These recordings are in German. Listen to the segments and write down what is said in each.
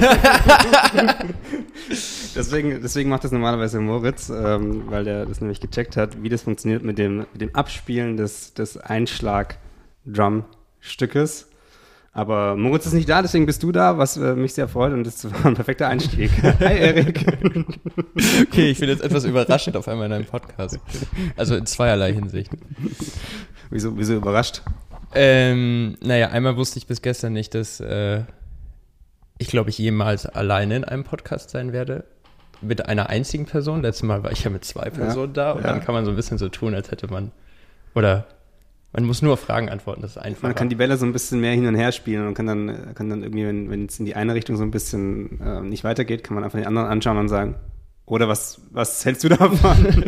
deswegen, deswegen macht das normalerweise Moritz, ähm, weil der das nämlich gecheckt hat, wie das funktioniert mit dem, mit dem Abspielen des, des Einschlag-Drum-Stückes. Aber Moritz ist nicht da, deswegen bist du da, was äh, mich sehr freut und das war ein perfekter Einstieg. Hi Erik. okay, ich bin jetzt etwas überrascht auf einmal in einem Podcast. Also in zweierlei Hinsicht. Wieso, wieso überrascht? Ähm, naja, einmal wusste ich bis gestern nicht, dass äh, ich glaube ich jemals alleine in einem Podcast sein werde. Mit einer einzigen Person. Letztes Mal war ich ja mit zwei Personen ja, da und ja. dann kann man so ein bisschen so tun, als hätte man oder man muss nur auf Fragen antworten, das ist einfach. Man kann die Bälle so ein bisschen mehr hin und her spielen und kann dann, kann dann irgendwie, wenn, wenn es in die eine Richtung so ein bisschen äh, nicht weitergeht, kann man einfach den anderen anschauen und sagen, oder was, was hältst du davon?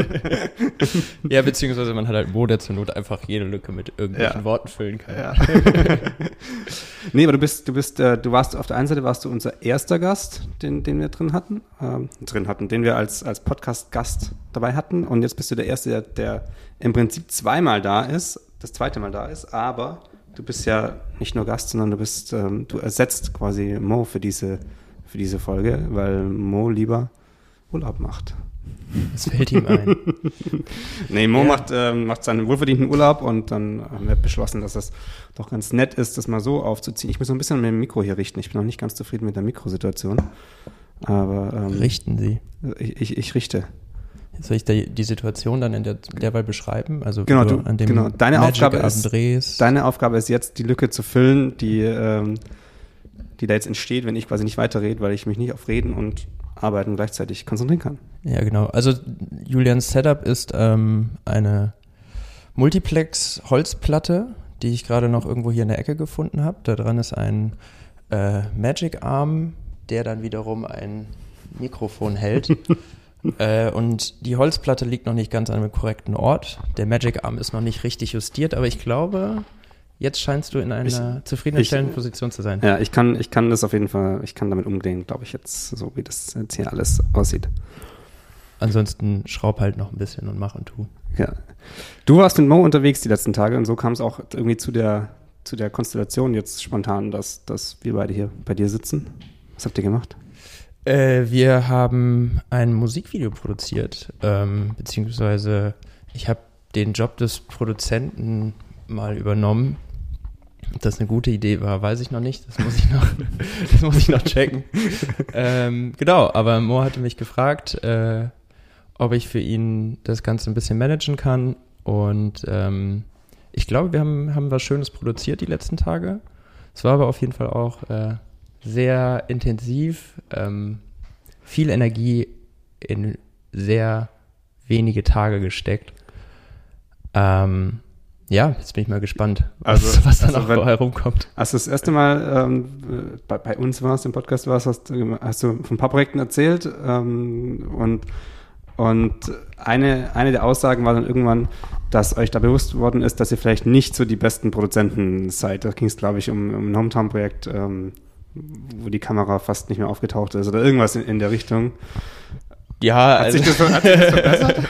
ja, beziehungsweise man hat halt Mo, der zur Not einfach jede Lücke mit irgendwelchen ja. Worten füllen kann. Ja. nee, aber du bist, du bist, äh, du warst auf der einen Seite warst du unser erster Gast, den, den wir drin hatten, ähm, drin hatten, den wir als, als Podcast-Gast dabei hatten. Und jetzt bist du der Erste, der, der im Prinzip zweimal da ist das zweite Mal da ist, aber du bist ja nicht nur Gast, sondern du bist, ähm, du ersetzt quasi Mo für diese, für diese Folge, weil Mo lieber Urlaub macht. Das fällt ihm ein. nee, Mo ja. macht, ähm, macht seinen wohlverdienten Urlaub und dann haben wir beschlossen, dass das doch ganz nett ist, das mal so aufzuziehen. Ich muss noch ein bisschen mit dem Mikro hier richten. Ich bin noch nicht ganz zufrieden mit der Mikrosituation. Aber ähm, richten Sie. Ich, ich, ich richte. Soll ich die, die Situation dann in der, derweil beschreiben? Also genau, du, an dem genau. Deine Aufgabe ist, drehst. Deine Aufgabe ist jetzt, die Lücke zu füllen, die, ähm, die da jetzt entsteht, wenn ich quasi nicht weiterrede, weil ich mich nicht auf Reden und Arbeiten gleichzeitig konzentrieren kann. Ja, genau. Also Julians Setup ist ähm, eine Multiplex-Holzplatte, die ich gerade noch irgendwo hier in der Ecke gefunden habe. Da dran ist ein äh, Magic Arm, der dann wiederum ein Mikrofon hält. Äh, und die Holzplatte liegt noch nicht ganz an einem korrekten Ort. Der Magic Arm ist noch nicht richtig justiert, aber ich glaube, jetzt scheinst du in einer ich, zufriedenstellenden ich, Position zu sein. Ja, ich kann, ich kann das auf jeden Fall, ich kann damit umgehen, glaube ich, jetzt, so wie das jetzt hier alles aussieht. Ansonsten schraub halt noch ein bisschen und mach und tu. Ja. Du warst mit Mo unterwegs die letzten Tage und so kam es auch irgendwie zu der, zu der Konstellation jetzt spontan, dass, dass wir beide hier bei dir sitzen. Was habt ihr gemacht? Äh, wir haben ein Musikvideo produziert, ähm, beziehungsweise ich habe den Job des Produzenten mal übernommen. Ob das eine gute Idee war, weiß ich noch nicht. Das muss ich noch, das muss ich noch checken. ähm, genau, aber Mo hatte mich gefragt, äh, ob ich für ihn das Ganze ein bisschen managen kann. Und ähm, ich glaube, wir haben, haben was Schönes produziert die letzten Tage. Es war aber auf jeden Fall auch äh, sehr intensiv, ähm, viel Energie in sehr wenige Tage gesteckt. Ähm, ja, jetzt bin ich mal gespannt, was, also, was dann also auch herumkommt. Als du das erste Mal ähm, bei, bei, uns warst, im Podcast warst, hast, hast du von ein paar Projekten erzählt ähm, und und eine, eine der Aussagen war dann irgendwann, dass euch da bewusst worden ist, dass ihr vielleicht nicht so die besten Produzenten seid. Da ging es, glaube ich, um, um ein Hometown-Projekt, ähm, wo die Kamera fast nicht mehr aufgetaucht ist oder irgendwas in, in der Richtung. Ja, hat, also, sich, das, hat sich das verbessert?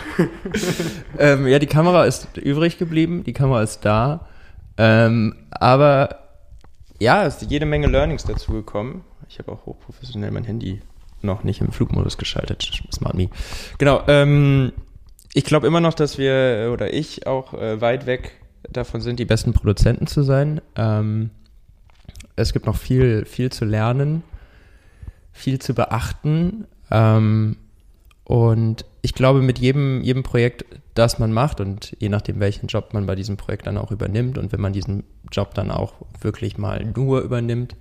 ähm, ja, die Kamera ist übrig geblieben, die Kamera ist da. Ähm, aber ja, es ist jede Menge Learnings dazu gekommen. Ich habe auch hochprofessionell mein Handy noch nicht im Flugmodus geschaltet. Smart me. Genau. Ähm, ich glaube immer noch, dass wir oder ich auch äh, weit weg davon sind, die besten Produzenten zu sein. Ähm, es gibt noch viel, viel zu lernen, viel zu beachten. Ähm, und ich glaube, mit jedem, jedem Projekt, das man macht und je nachdem, welchen Job man bei diesem Projekt dann auch übernimmt und wenn man diesen Job dann auch wirklich mal nur übernimmt,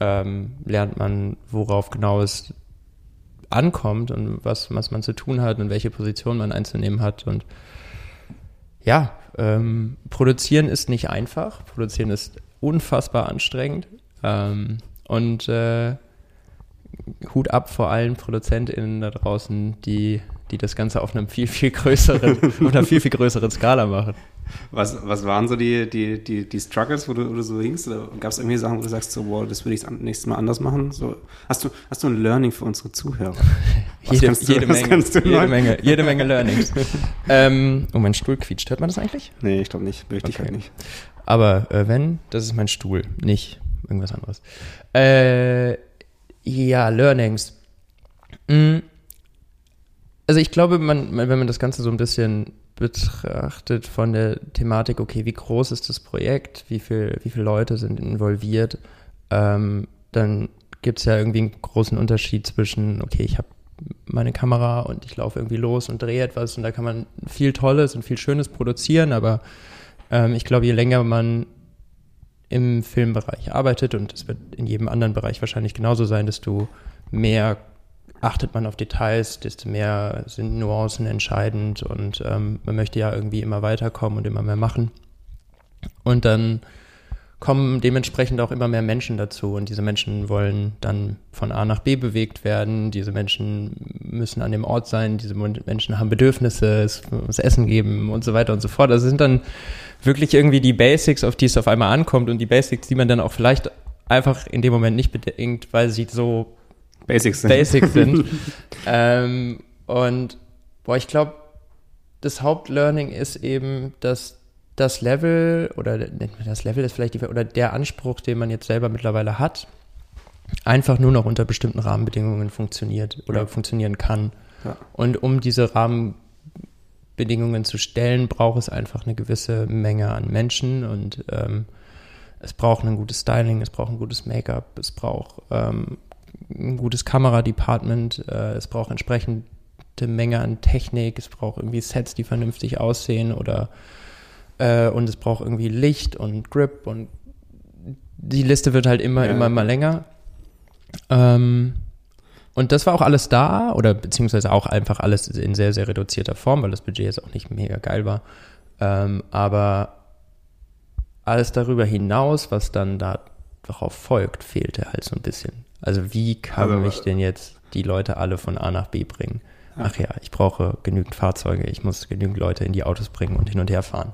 ähm, lernt man, worauf genau es ankommt und was, was man zu tun hat und welche Position man einzunehmen hat. Und ja, ähm, produzieren ist nicht einfach. Produzieren ist unfassbar anstrengend. Ähm, und äh, Hut ab vor allen ProduzentInnen da draußen, die, die das Ganze auf einem viel, viel größeren, auf einer viel, viel größeren Skala machen. Was, was waren so die, die, die, die Struggles, wo du, wo du so hingst? Oder gab es irgendwie Sachen, wo du sagst, so, wow, das würde ich nächstes Mal anders machen? So, hast, du, hast du ein Learning für unsere Zuhörer? jede, du, jede Menge, jede Menge, jede Menge Learnings. ähm, oh, mein Stuhl quietscht. Hört man das eigentlich? Nee, ich glaube nicht. Richtig okay. halt nicht. Aber äh, wenn, das ist mein Stuhl, nicht irgendwas anderes. Äh, Ja, Learnings. Mm. Also ich glaube, man, wenn man das Ganze so ein bisschen betrachtet von der Thematik, okay, wie groß ist das Projekt, wie, viel, wie viele Leute sind involviert, ähm, dann gibt es ja irgendwie einen großen Unterschied zwischen, okay, ich habe meine Kamera und ich laufe irgendwie los und drehe etwas und da kann man viel Tolles und viel Schönes produzieren, aber ähm, ich glaube, je länger man im Filmbereich arbeitet und es wird in jedem anderen Bereich wahrscheinlich genauso sein, desto mehr achtet man auf Details, desto mehr sind Nuancen entscheidend und ähm, man möchte ja irgendwie immer weiterkommen und immer mehr machen. Und dann kommen dementsprechend auch immer mehr Menschen dazu und diese Menschen wollen dann von A nach B bewegt werden. Diese Menschen müssen an dem Ort sein, diese Menschen haben Bedürfnisse, es muss Essen geben und so weiter und so fort. Also sind dann wirklich irgendwie die Basics, auf die es auf einmal ankommt und die Basics, die man dann auch vielleicht einfach in dem Moment nicht bedenkt, weil sie so Basics sind. Basics sind. ähm, und boah, ich glaube, das Hauptlearning ist eben, dass das Level oder das Level ist vielleicht die, oder der Anspruch, den man jetzt selber mittlerweile hat, einfach nur noch unter bestimmten Rahmenbedingungen funktioniert oder ja. funktionieren kann. Ja. Und um diese Rahmenbedingungen zu stellen, braucht es einfach eine gewisse Menge an Menschen und ähm, es braucht ein gutes Styling, es braucht ein gutes Make-up, es braucht ähm, ein gutes Kameradepartment, äh, es braucht entsprechende Menge an Technik, es braucht irgendwie Sets, die vernünftig aussehen oder äh, und es braucht irgendwie Licht und Grip und die Liste wird halt immer, ja. immer, immer länger. Ähm, und das war auch alles da oder beziehungsweise auch einfach alles in sehr, sehr reduzierter Form, weil das Budget jetzt auch nicht mega geil war. Ähm, aber alles darüber hinaus, was dann darauf folgt, fehlte halt so ein bisschen. Also wie kann aber, mich denn jetzt die Leute alle von A nach B bringen? Ach ja, ich brauche genügend Fahrzeuge, ich muss genügend Leute in die Autos bringen und hin und her fahren.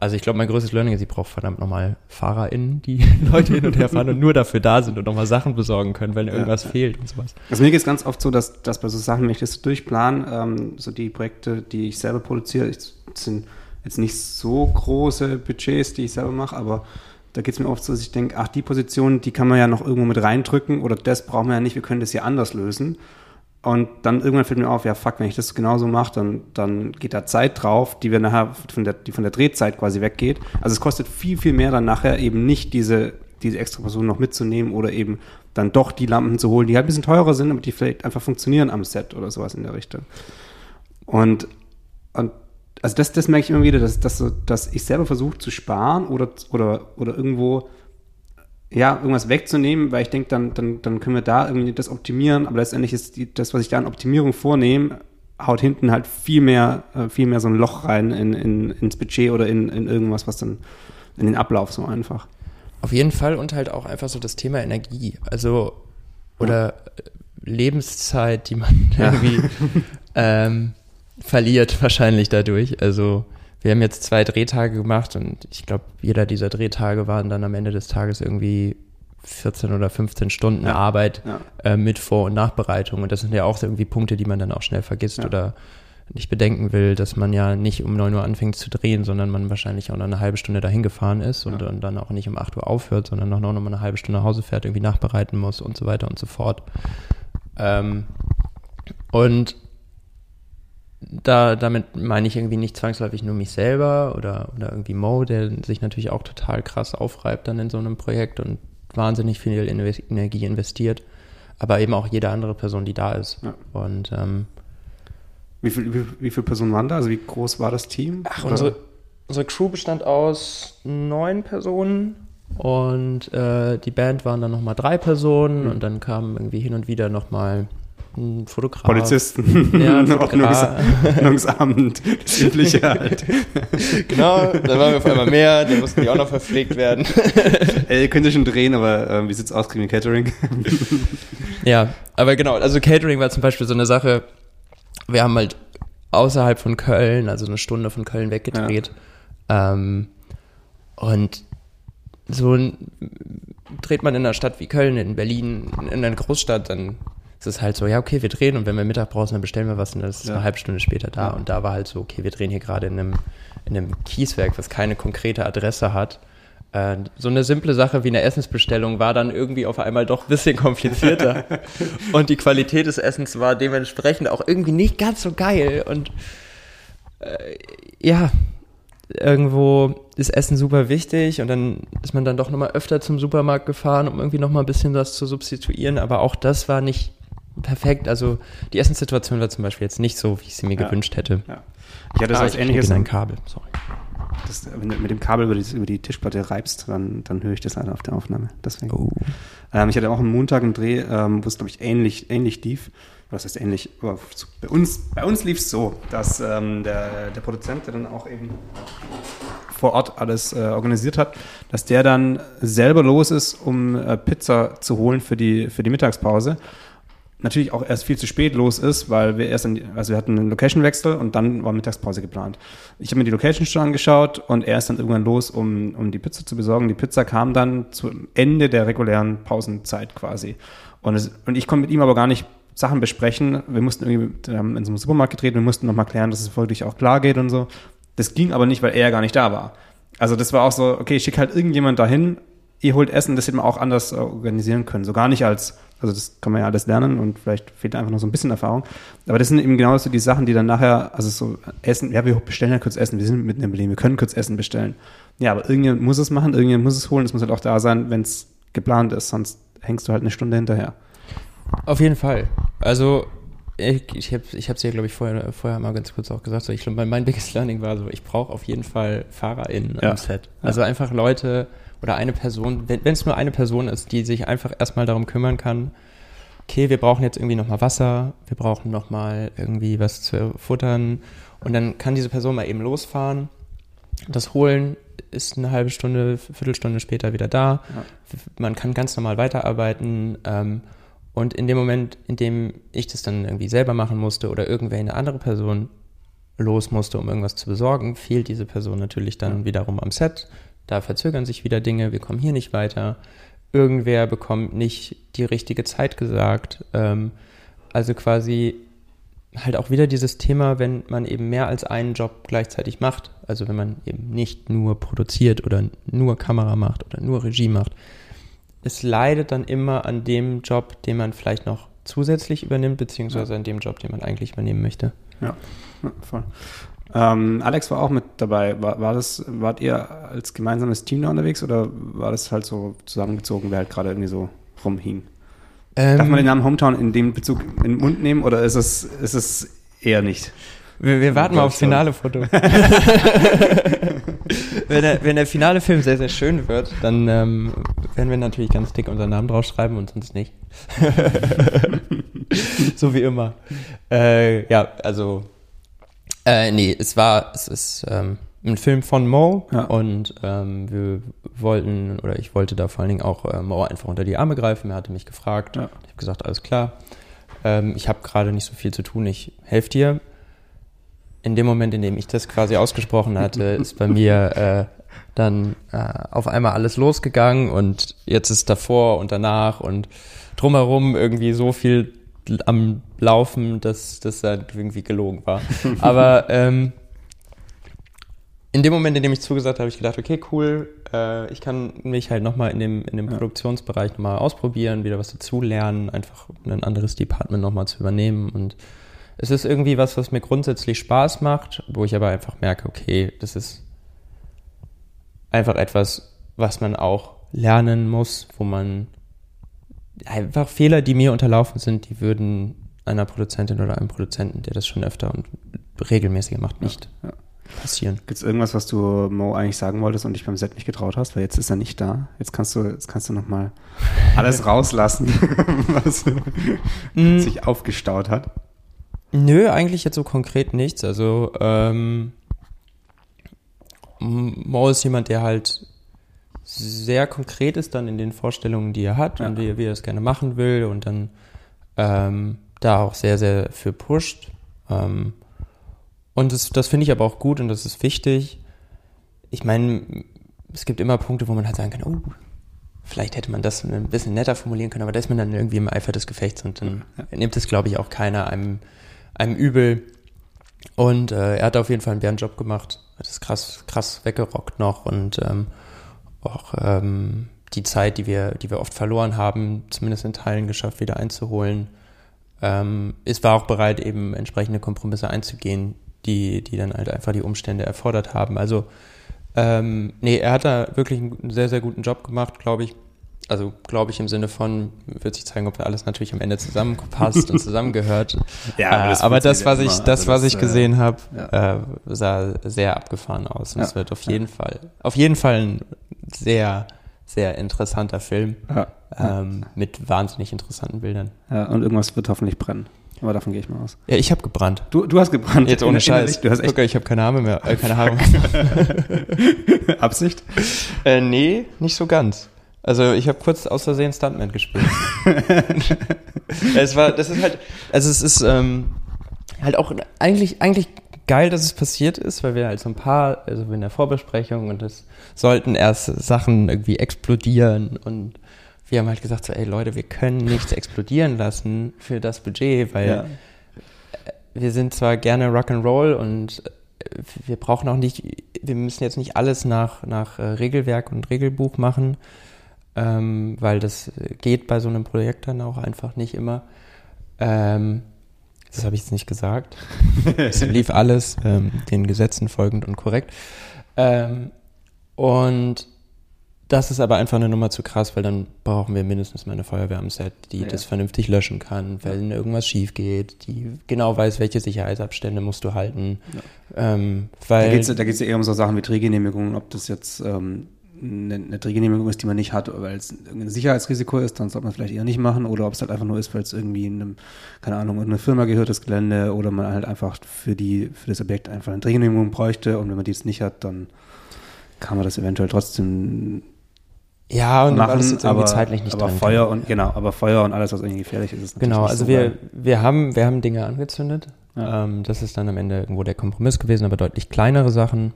Also ich glaube, mein größtes Learning ist, ich brauche verdammt nochmal FahrerInnen, die Leute hin und her fahren und nur dafür da sind und nochmal Sachen besorgen können, wenn irgendwas ja, fehlt und sowas. Also mir geht es ganz oft so, dass, dass bei so Sachen, wenn ich das durchplan, ähm, so die Projekte, die ich selber produziere, ich, sind jetzt nicht so große Budgets, die ich selber mache, aber da geht es mir oft so, dass ich denke, ach, die Position, die kann man ja noch irgendwo mit reindrücken oder das brauchen wir ja nicht, wir können das ja anders lösen. Und dann irgendwann fällt mir auf, ja fuck, wenn ich das genauso mache, dann, dann geht da Zeit drauf, die wir nachher von der, die von der Drehzeit quasi weggeht. Also es kostet viel, viel mehr dann nachher eben nicht diese, diese extra Person noch mitzunehmen oder eben dann doch die Lampen zu holen, die halt ein bisschen teurer sind, aber die vielleicht einfach funktionieren am Set oder sowas in der Richtung. Und, und also das, das merke ich immer wieder, dass, dass, dass ich selber versuche zu sparen oder, oder, oder irgendwo ja, irgendwas wegzunehmen, weil ich denke, dann, dann, dann können wir da irgendwie das optimieren, aber letztendlich ist die, das, was ich da an Optimierung vornehme, haut hinten halt viel mehr, äh, viel mehr so ein Loch rein in, in, ins Budget oder in, in irgendwas, was dann in den Ablauf so einfach. Auf jeden Fall und halt auch einfach so das Thema Energie, also oder ja. Lebenszeit, die man ja. irgendwie ähm, verliert wahrscheinlich dadurch. Also wir haben jetzt zwei Drehtage gemacht und ich glaube, jeder dieser Drehtage waren dann am Ende des Tages irgendwie 14 oder 15 Stunden ja, Arbeit ja. Äh, mit Vor- und Nachbereitung. Und das sind ja auch irgendwie Punkte, die man dann auch schnell vergisst ja. oder nicht bedenken will, dass man ja nicht um 9 Uhr anfängt zu drehen, sondern man wahrscheinlich auch noch eine halbe Stunde dahin gefahren ist und, und dann auch nicht um 8 Uhr aufhört, sondern noch, noch mal eine halbe Stunde nach Hause fährt, irgendwie nachbereiten muss und so weiter und so fort. Ähm, und da, damit meine ich irgendwie nicht zwangsläufig nur mich selber oder, oder irgendwie Mo, der sich natürlich auch total krass aufreibt dann in so einem Projekt und wahnsinnig viel Energie investiert, aber eben auch jede andere Person, die da ist. Ja. Und ähm, wie, viel, wie, wie viele Personen waren da? Also wie groß war das Team? Ach, unsere, unsere Crew bestand aus neun Personen und äh, die Band waren dann nochmal drei Personen mhm. und dann kamen irgendwie hin und wieder nochmal ein Fotograf. Polizisten. Ja, ein Ordnungsamt, das Übliche halt. genau, da waren wir auf einmal mehr, da mussten die auch noch verpflegt werden. Ey, ihr könnt ihr schon drehen, aber äh, wie sieht's aus, kriegen wir Catering? ja, aber genau, also Catering war zum Beispiel so eine Sache, wir haben halt außerhalb von Köln, also eine Stunde von Köln weggedreht. Ja. Ähm, und so dreht man in einer Stadt wie Köln, in Berlin, in einer Großstadt, dann es ist halt so, ja, okay, wir drehen und wenn wir Mittag brauchen, dann bestellen wir was und dann ist ja. eine halbe Stunde später da. Ja. Und da war halt so, okay, wir drehen hier gerade in einem, in einem Kieswerk, was keine konkrete Adresse hat. Äh, so eine simple Sache wie eine Essensbestellung war dann irgendwie auf einmal doch ein bisschen komplizierter. und die Qualität des Essens war dementsprechend auch irgendwie nicht ganz so geil. Und äh, ja, irgendwo ist Essen super wichtig und dann ist man dann doch nochmal öfter zum Supermarkt gefahren, um irgendwie nochmal ein bisschen was zu substituieren. Aber auch das war nicht perfekt. Also die Essenssituation war zum Beispiel jetzt nicht so, wie ich sie mir ja. gewünscht hätte. Ja. Ich hatte ah, das ähnliches. ein Kabel, sorry. Das, wenn du mit dem Kabel über die, über die Tischplatte reibst, dann, dann höre ich das leider auf der Aufnahme. Deswegen. Oh. Ähm, ich hatte auch am Montag einen Dreh, ähm, wo es, glaube ich, ähnlich, ähnlich lief. Was heißt ähnlich? Aber bei uns, bei uns lief es so, dass ähm, der, der Produzent, der dann auch eben vor Ort alles äh, organisiert hat, dass der dann selber los ist, um äh, Pizza zu holen für die, für die Mittagspause natürlich auch erst viel zu spät los ist, weil wir erst, in, also wir hatten einen Location-Wechsel und dann war Mittagspause geplant. Ich habe mir die Location schon angeschaut und er ist dann irgendwann los, um, um die Pizza zu besorgen. Die Pizza kam dann zum Ende der regulären Pausenzeit quasi. Und, es, und ich konnte mit ihm aber gar nicht Sachen besprechen. Wir mussten irgendwie haben in so einem Supermarkt gedreht, wir mussten nochmal klären, dass es wirklich auch klar geht und so. Das ging aber nicht, weil er gar nicht da war. Also das war auch so, okay, ich schicke halt irgendjemand dahin, ihr holt Essen, das hätte man auch anders organisieren können. So gar nicht als also das kann man ja alles lernen und vielleicht fehlt einfach noch so ein bisschen Erfahrung. Aber das sind eben genau so die Sachen, die dann nachher, also so Essen, ja, wir bestellen ja kurz Essen, wir sind mitten in Berlin, wir können kurz Essen bestellen. Ja, aber irgendjemand muss es machen, irgendjemand muss es holen, es muss halt auch da sein, wenn es geplant ist, sonst hängst du halt eine Stunde hinterher. Auf jeden Fall. Also ich, ich habe es ja, glaube ich, vorher, vorher mal ganz kurz auch gesagt. So, ich glaube, mein, mein biggest learning war so, ich brauche auf jeden Fall FahrerInnen ja. am Set. Also ja. einfach Leute, oder eine Person, wenn es nur eine Person ist, die sich einfach erstmal darum kümmern kann, okay, wir brauchen jetzt irgendwie nochmal Wasser, wir brauchen nochmal irgendwie was zu futtern und dann kann diese Person mal eben losfahren, das holen, ist eine halbe Stunde, Viertelstunde später wieder da, ja. man kann ganz normal weiterarbeiten ähm, und in dem Moment, in dem ich das dann irgendwie selber machen musste oder irgendwer eine andere Person los musste, um irgendwas zu besorgen, fehlt diese Person natürlich dann wiederum am Set da verzögern sich wieder Dinge, wir kommen hier nicht weiter. Irgendwer bekommt nicht die richtige Zeit gesagt. Ähm, also quasi halt auch wieder dieses Thema, wenn man eben mehr als einen Job gleichzeitig macht, also wenn man eben nicht nur produziert oder nur Kamera macht oder nur Regie macht, es leidet dann immer an dem Job, den man vielleicht noch zusätzlich übernimmt, beziehungsweise an dem Job, den man eigentlich übernehmen möchte. Ja, ja voll. Ähm, Alex war auch mit dabei. War, war, das, wart ihr als gemeinsames Team da unterwegs oder war das halt so zusammengezogen, wer halt gerade irgendwie so rumhing? Ähm, Darf man den Namen Hometown in dem Bezug in den Mund nehmen oder ist es, ist es eher nicht? Wir, wir warten mal aufs finale Foto. wenn, der, wenn der finale Film sehr, sehr schön wird, dann ähm, werden wir natürlich ganz dick unseren Namen draufschreiben und sonst nicht. so wie immer. Äh, ja, also äh, nee, es war, es ist ähm, ein Film von Mo ja. und ähm, wir wollten, oder ich wollte da vor allen Dingen auch äh, Mo einfach unter die Arme greifen. Er hatte mich gefragt. Ja. Ich habe gesagt, alles klar. Ähm, ich habe gerade nicht so viel zu tun, ich helfe dir. In dem Moment, in dem ich das quasi ausgesprochen hatte, ist bei mir äh, dann äh, auf einmal alles losgegangen und jetzt ist davor und danach und drumherum irgendwie so viel am Laufen, dass das halt irgendwie gelogen war. Aber ähm, in dem Moment, in dem ich zugesagt habe, habe ich gedacht, okay, cool, äh, ich kann mich halt nochmal in dem, in dem ja. Produktionsbereich nochmal ausprobieren, wieder was dazulernen, einfach ein anderes Department nochmal zu übernehmen. Und es ist irgendwie was, was mir grundsätzlich Spaß macht, wo ich aber einfach merke, okay, das ist einfach etwas, was man auch lernen muss, wo man einfach Fehler, die mir unterlaufen sind, die würden einer Produzentin oder einem Produzenten, der das schon öfter und regelmäßiger macht, nicht ja, ja. passieren. Gibt es irgendwas, was du Mo eigentlich sagen wolltest und dich beim Set nicht getraut hast? Weil jetzt ist er nicht da. Jetzt kannst du, jetzt kannst du noch mal alles rauslassen, was mm. sich aufgestaut hat. Nö, eigentlich jetzt so konkret nichts. Also ähm, Mo ist jemand, der halt sehr konkret ist dann in den Vorstellungen, die er hat ja. und wie, wie, er es gerne machen will und dann ähm, da auch sehr, sehr für pusht. Ähm, und das, das finde ich aber auch gut und das ist wichtig. Ich meine, es gibt immer Punkte, wo man halt sagen kann, oh, vielleicht hätte man das ein bisschen netter formulieren können, aber da ist man dann irgendwie im Eifer des Gefechts und dann ja. nimmt es, glaube ich, auch keiner einem, einem übel. Und äh, er hat auf jeden Fall einen Bärenjob gemacht, hat das krass, krass weggerockt noch und ähm, auch ähm, die Zeit, die wir, die wir oft verloren haben, zumindest in Teilen geschafft, wieder einzuholen. Ähm, es war auch bereit, eben entsprechende Kompromisse einzugehen, die, die dann halt einfach die Umstände erfordert haben. Also, ähm, nee, er hat da wirklich einen sehr, sehr guten Job gemacht, glaube ich. Also, glaube ich, im Sinne von, wird sich zeigen, ob alles natürlich am Ende zusammenpasst und zusammengehört. Ja, aber das, äh, aber das was ich, das, also was ich äh, gesehen habe, ja. äh, sah sehr abgefahren aus. Und es wird auf jeden Fall, auf jeden Fall ein sehr, sehr interessanter Film. Ja. Ähm, mit wahnsinnig interessanten Bildern. Ja, und irgendwas wird hoffentlich brennen. Aber davon gehe ich mal aus. Ja, ich habe gebrannt. Du, du hast gebrannt. Jetzt ohne Scheiß. Du hast echt Guck, ich habe keine Haare mehr. Äh, keine Haare. Absicht? Äh, nee, nicht so ganz. Also ich habe kurz aus Versehen Stuntman gespielt. es war, das ist halt, also es ist ähm, halt auch eigentlich, eigentlich geil, dass es passiert ist, weil wir halt so ein paar, also in der Vorbesprechung und es sollten erst Sachen irgendwie explodieren und wir haben halt gesagt so, ey Leute, wir können nichts explodieren lassen für das Budget, weil ja. wir sind zwar gerne Rock'n'Roll und wir brauchen auch nicht, wir müssen jetzt nicht alles nach, nach äh, Regelwerk und Regelbuch machen, ähm, weil das geht bei so einem Projekt dann auch einfach nicht immer. Ähm, das habe ich jetzt nicht gesagt. es lief alles ähm, den Gesetzen folgend und korrekt. Ähm, und das ist aber einfach eine Nummer zu krass, weil dann brauchen wir mindestens mal eine Feuerwehr am Set, die ja. das vernünftig löschen kann, wenn irgendwas schief geht, die genau weiß, welche Sicherheitsabstände musst du halten. Ja. Ähm, weil da geht es ja eher um so Sachen wie Drehgenehmigungen, ob das jetzt ähm, eine, eine Drehgenehmigung ist, die man nicht hat, weil es ein Sicherheitsrisiko ist, dann sollte man vielleicht eher nicht machen, oder ob es halt einfach nur ist, weil es irgendwie einem, keine Ahnung, eine Firma gehört, das Gelände, oder man halt einfach für die, für das Objekt einfach eine Drehgenehmigung bräuchte und wenn man die jetzt nicht hat, dann kann man das eventuell trotzdem ja, und machen, das jetzt aber, zeitlich nicht aber Feuer kann. und genau, aber Feuer und alles, was irgendwie gefährlich ist, ist Genau, also so wir, wir haben, wir haben Dinge angezündet. Ja. Ähm, das ist dann am Ende irgendwo der Kompromiss gewesen, aber deutlich kleinere Sachen.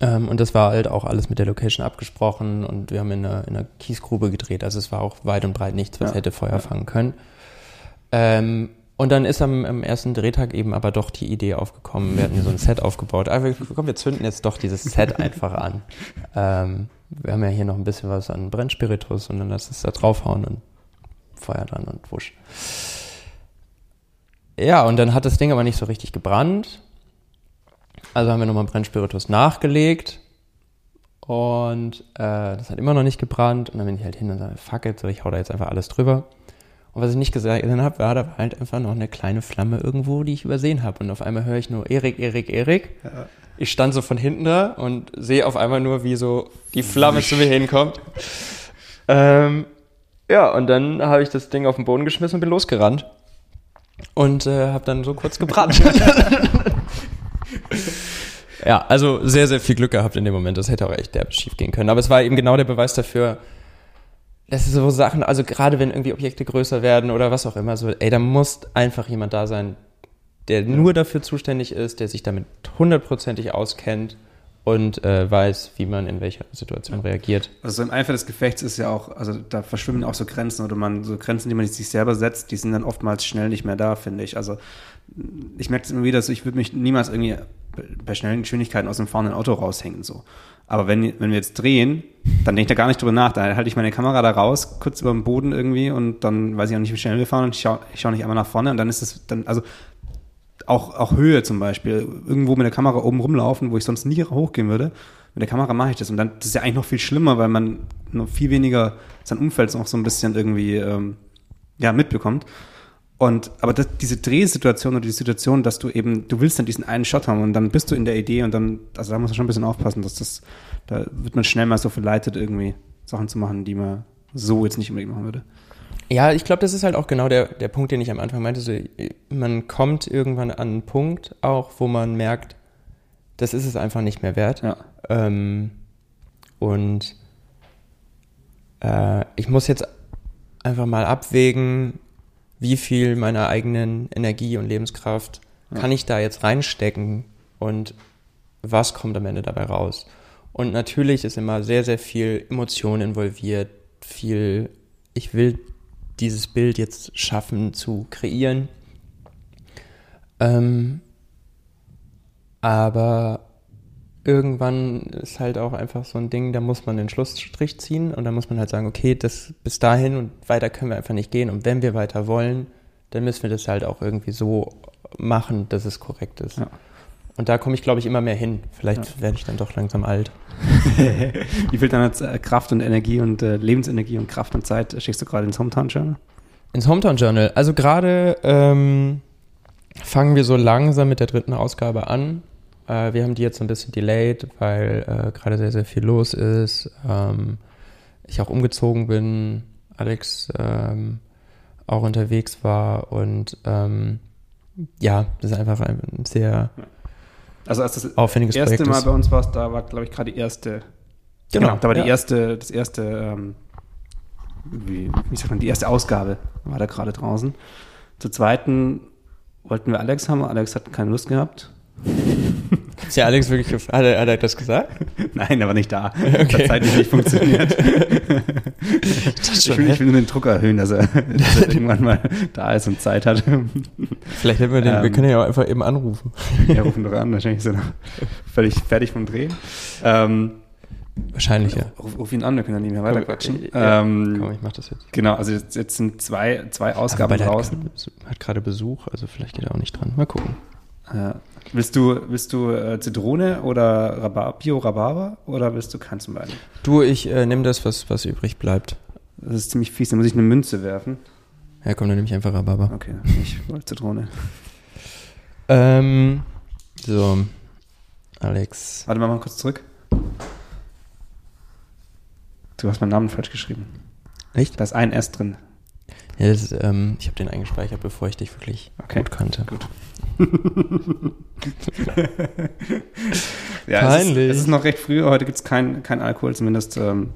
Ähm, und das war halt auch alles mit der Location abgesprochen und wir haben in einer, in einer Kiesgrube gedreht. Also es war auch weit und breit nichts, was ja. hätte Feuer ja. fangen können. Ähm, und dann ist am, am, ersten Drehtag eben aber doch die Idee aufgekommen, wir hatten hier so ein Set aufgebaut. Aber ah, komm, wir zünden jetzt doch dieses Set einfach an. Ähm, wir haben ja hier noch ein bisschen was an Brennspiritus und dann lass es da draufhauen und Feuer dran und wusch. Ja, und dann hat das Ding aber nicht so richtig gebrannt. Also haben wir nochmal Brennspiritus nachgelegt und äh, das hat immer noch nicht gebrannt. Und dann bin ich halt hin und sage, fuck it, so ich hau da jetzt einfach alles drüber. Und was ich nicht gesagt habe, war, da war halt einfach noch eine kleine Flamme irgendwo, die ich übersehen habe. Und auf einmal höre ich nur Erik, Erik, Erik. Ja. Ich stand so von hinten da und sehe auf einmal nur, wie so die Flamme zu mir hinkommt. Ähm, ja, und dann habe ich das Ding auf den Boden geschmissen und bin losgerannt. Und äh, habe dann so kurz gebrannt. ja, also sehr, sehr viel Glück gehabt in dem Moment. Das hätte auch echt derbe schief gehen können. Aber es war eben genau der Beweis dafür, das ist so Sachen, also gerade wenn irgendwie Objekte größer werden oder was auch immer, so, ey, da muss einfach jemand da sein, der nur dafür zuständig ist, der sich damit hundertprozentig auskennt und äh, weiß, wie man in welcher Situation ja. reagiert. Also im Eifer des Gefechts ist ja auch, also da verschwimmen auch so Grenzen oder man, so Grenzen, die man sich selber setzt, die sind dann oftmals schnell nicht mehr da, finde ich. Also ich merke es immer wieder, so, ich würde mich niemals irgendwie bei schnellen Geschwindigkeiten aus dem fahrenden Auto raushängen, so. Aber wenn, wenn wir jetzt drehen, dann denke ich da gar nicht drüber nach. Dann halte ich meine Kamera da raus, kurz über den Boden irgendwie und dann weiß ich auch nicht, wie schnell wir fahren und ich schaue ich schau nicht einmal nach vorne und dann ist es dann, also auch, auch Höhe zum Beispiel, irgendwo mit der Kamera oben rumlaufen, wo ich sonst nie hochgehen würde. Mit der Kamera mache ich das und dann das ist ja eigentlich noch viel schlimmer, weil man noch viel weniger sein Umfeld noch so ein bisschen irgendwie ähm, ja mitbekommt. Und aber das, diese Drehsituation oder die Situation, dass du eben, du willst dann diesen einen Shot haben und dann bist du in der Idee und dann, also da muss man schon ein bisschen aufpassen, dass das, da wird man schnell mal so verleitet, irgendwie Sachen zu machen, die man so jetzt nicht unbedingt machen würde. Ja, ich glaube, das ist halt auch genau der, der Punkt, den ich am Anfang meinte. So, man kommt irgendwann an einen Punkt auch, wo man merkt, das ist es einfach nicht mehr wert. Ja. Ähm, und äh, ich muss jetzt einfach mal abwägen, wie viel meiner eigenen Energie und Lebenskraft ja. kann ich da jetzt reinstecken und was kommt am Ende dabei raus. Und natürlich ist immer sehr, sehr viel Emotion involviert, viel, ich will dieses Bild jetzt schaffen zu kreieren. Ähm, aber irgendwann ist halt auch einfach so ein Ding, da muss man den Schlussstrich ziehen und dann muss man halt sagen, okay, das bis dahin und weiter können wir einfach nicht gehen. Und wenn wir weiter wollen, dann müssen wir das halt auch irgendwie so machen, dass es korrekt ist. Ja. Und da komme ich, glaube ich, immer mehr hin. Vielleicht ja. werde ich dann doch langsam alt. Wie viel deiner äh, Kraft und Energie und äh, Lebensenergie und Kraft und Zeit schickst du gerade ins Hometown Journal? Ins Hometown Journal. Also gerade ähm, fangen wir so langsam mit der dritten Ausgabe an. Äh, wir haben die jetzt so ein bisschen delayed, weil äh, gerade sehr, sehr viel los ist. Ähm, ich auch umgezogen bin, Alex ähm, auch unterwegs war und ähm, ja, das ist einfach ein sehr also als das aufwendiges erste Projekt Mal ist. bei uns warst, da war, glaube ich, gerade die erste. Genau, genau da war ja. die erste, das erste, ähm, wie, wie sagt man, die erste Ausgabe war da gerade draußen. Zur zweiten wollten wir Alex haben, Alex hat keine Lust gehabt. Ist ja Alex wirklich, hat er, hat er das gesagt? Nein, er war nicht da. Okay. Das hat zeitlich nicht funktioniert. ich, will, ich will nur den Druck erhöhen, dass er, dass er irgendwann mal da ist und Zeit hat. Vielleicht hätten wir den, ähm, wir können ja auch einfach eben anrufen. Ja, rufen doch an, wahrscheinlich ist er noch völlig fertig vom Drehen. Ähm, Wahrscheinlich, ja. Ruf, ruf, ihn an, wir können dann nicht mehr weiterquatschen. Ja, ähm, komm, ich mach das jetzt. Genau, also jetzt, jetzt sind zwei, zwei Ausgaben draußen. Hat gerade Besuch, also vielleicht geht er auch nicht dran. Mal gucken. Ja. Willst du, willst du äh, Zitrone oder Rhabar Bio-Rhabarber oder willst du keins von beiden? Du, ich äh, nehme das, was, was übrig bleibt. Das ist ziemlich fies, da muss ich eine Münze werfen. Ja, komm, dann nehme ich einfach Rhabarber. Okay, ich wollte Zitrone. ähm, so, Alex. Warte mal, mal kurz zurück. Du hast meinen Namen falsch geschrieben. Echt? Da ist ein S drin. Ja, das, ähm, ich habe den eingespeichert, bevor ich dich wirklich okay. gut kannte. Gut. ja, Peinlich. Es ist, es ist, noch recht früh, heute gibt es kein, kein Alkohol, zumindest ähm,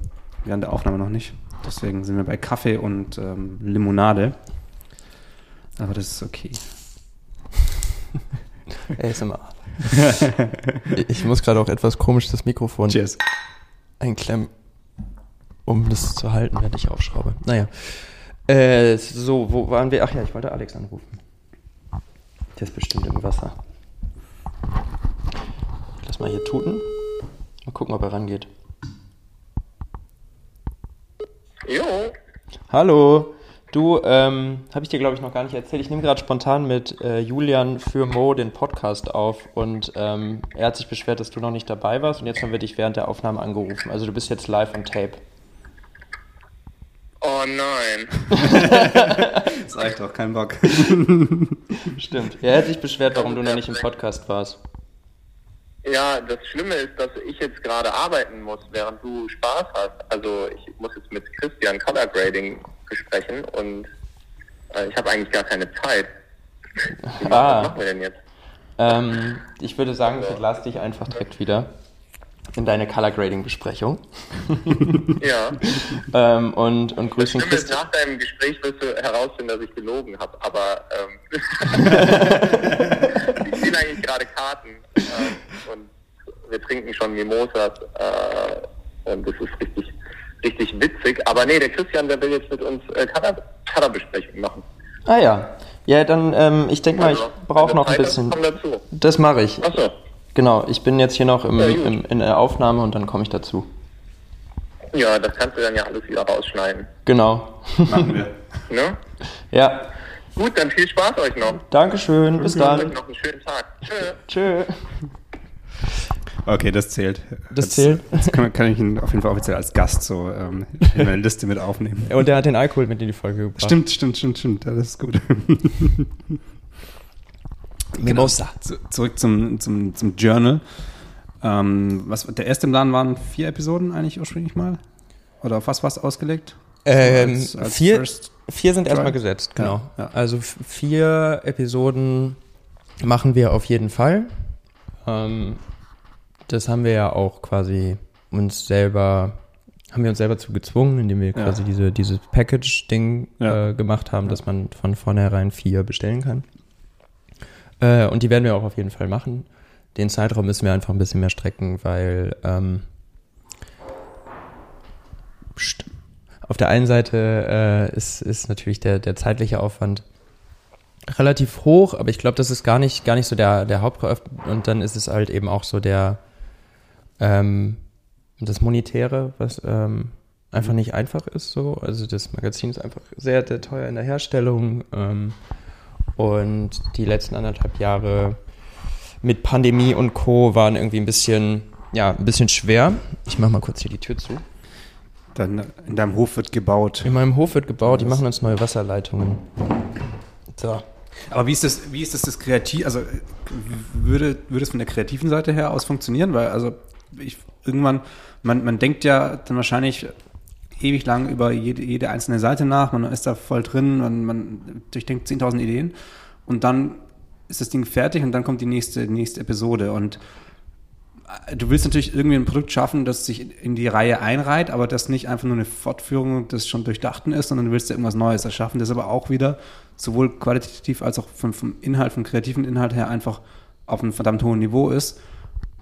während der Aufnahme noch nicht. Deswegen sind wir bei Kaffee und ähm, Limonade. Aber das ist okay. ASMR. ich muss gerade auch etwas komisch das Mikrofon Cheers. einklemmen, um das zu halten, während ich aufschraube. Naja. Äh, so, wo waren wir? Ach ja, ich wollte Alex anrufen. Der ist bestimmt im Wasser. Lass mal hier tuten. Mal gucken, ob er rangeht. Jo. Hallo. Du, ähm, habe ich dir, glaube ich, noch gar nicht erzählt. Ich nehme gerade spontan mit äh, Julian für Mo den Podcast auf und ähm, er hat sich beschwert, dass du noch nicht dabei warst und jetzt haben wir dich während der Aufnahme angerufen. Also du bist jetzt live on Tape. Oh nein. das reicht doch, kein Bock. Stimmt. Er hat sich beschwert, warum du noch nicht im Podcast warst. Ja, das Schlimme ist, dass ich jetzt gerade arbeiten muss, während du Spaß hast. Also ich muss jetzt mit Christian Color Grading besprechen und äh, ich habe eigentlich gar keine Zeit. ah. Was machen wir denn jetzt? Ähm, ich würde sagen, also, verlass dich einfach direkt wieder in deine Color Grading Besprechung. ja. ähm, und, und grüßen das Christi. Nach deinem Gespräch wirst du herausfinden, dass ich gelogen habe, aber ähm, ich sehe eigentlich gerade Karten äh, und wir trinken schon Mimosas äh, und das ist richtig, richtig witzig. Aber nee, der Christian, der will jetzt mit uns äh, Color-Besprechung machen. Ah ja. Ja, dann, ähm, ich denke mal, also, ich brauche noch ein bisschen. Das mache ich. Achso. Genau, ich bin jetzt hier noch im, ja, im, in der Aufnahme und dann komme ich dazu. Ja, das kannst du dann ja alles wieder rausschneiden. Genau. Machen wir. ne? Ja. Gut, dann viel Spaß euch noch. Dankeschön, bis dann. Euch noch einen schönen Tag. Tschö. Tschö. Okay, das zählt. Das jetzt, zählt. Jetzt kann, kann, ich ihn auf jeden Fall offiziell als Gast so ähm, in meine Liste mit aufnehmen. Und der hat den Alkohol mit in die Folge gebracht. Stimmt, stimmt, stimmt, stimmt. Das ist gut. Genau. Zurück zum, zum, zum Journal. Ähm, was, der erste Plan waren vier Episoden eigentlich ursprünglich mal? Oder auf was war es ausgelegt? Ähm, als, als vier, vier sind erstmal gesetzt, genau. Ja, ja. Also vier Episoden machen wir auf jeden Fall. Ähm, das haben wir ja auch quasi uns selber, haben wir uns selber zu gezwungen, indem wir quasi ja. diese, dieses Package-Ding äh, gemacht haben, dass man von vornherein vier bestellen kann. Äh, und die werden wir auch auf jeden Fall machen. Den Zeitraum müssen wir einfach ein bisschen mehr strecken, weil ähm, auf der einen Seite äh, ist, ist natürlich der, der zeitliche Aufwand relativ hoch, aber ich glaube, das ist gar nicht, gar nicht so der, der Hauptgrund. Und dann ist es halt eben auch so der, ähm, das Monetäre, was ähm, einfach nicht einfach ist so. Also das Magazin ist einfach sehr, sehr teuer in der Herstellung. Ähm, und die letzten anderthalb Jahre mit Pandemie und Co. waren irgendwie ein bisschen, ja, ein bisschen schwer. Ich mache mal kurz hier die Tür zu. Dann in deinem Hof wird gebaut. In meinem Hof wird gebaut, die machen uns neue Wasserleitungen. So. Aber wie ist das, wie ist das, das kreativ, also würde, würde es von der kreativen Seite her aus funktionieren? Weil, also ich irgendwann, man, man denkt ja dann wahrscheinlich ewig lang über jede, jede einzelne Seite nach, man ist da voll drin, man, man durchdenkt 10.000 Ideen. Und dann ist das Ding fertig und dann kommt die nächste, nächste Episode. Und äh, du willst natürlich irgendwie ein Produkt schaffen, das sich in die Reihe einreiht, aber das nicht einfach nur eine Fortführung des schon Durchdachten ist, sondern du willst ja irgendwas Neues erschaffen, das aber auch wieder sowohl qualitativ als auch vom, vom Inhalt, vom kreativen Inhalt her einfach auf einem verdammt hohen Niveau ist.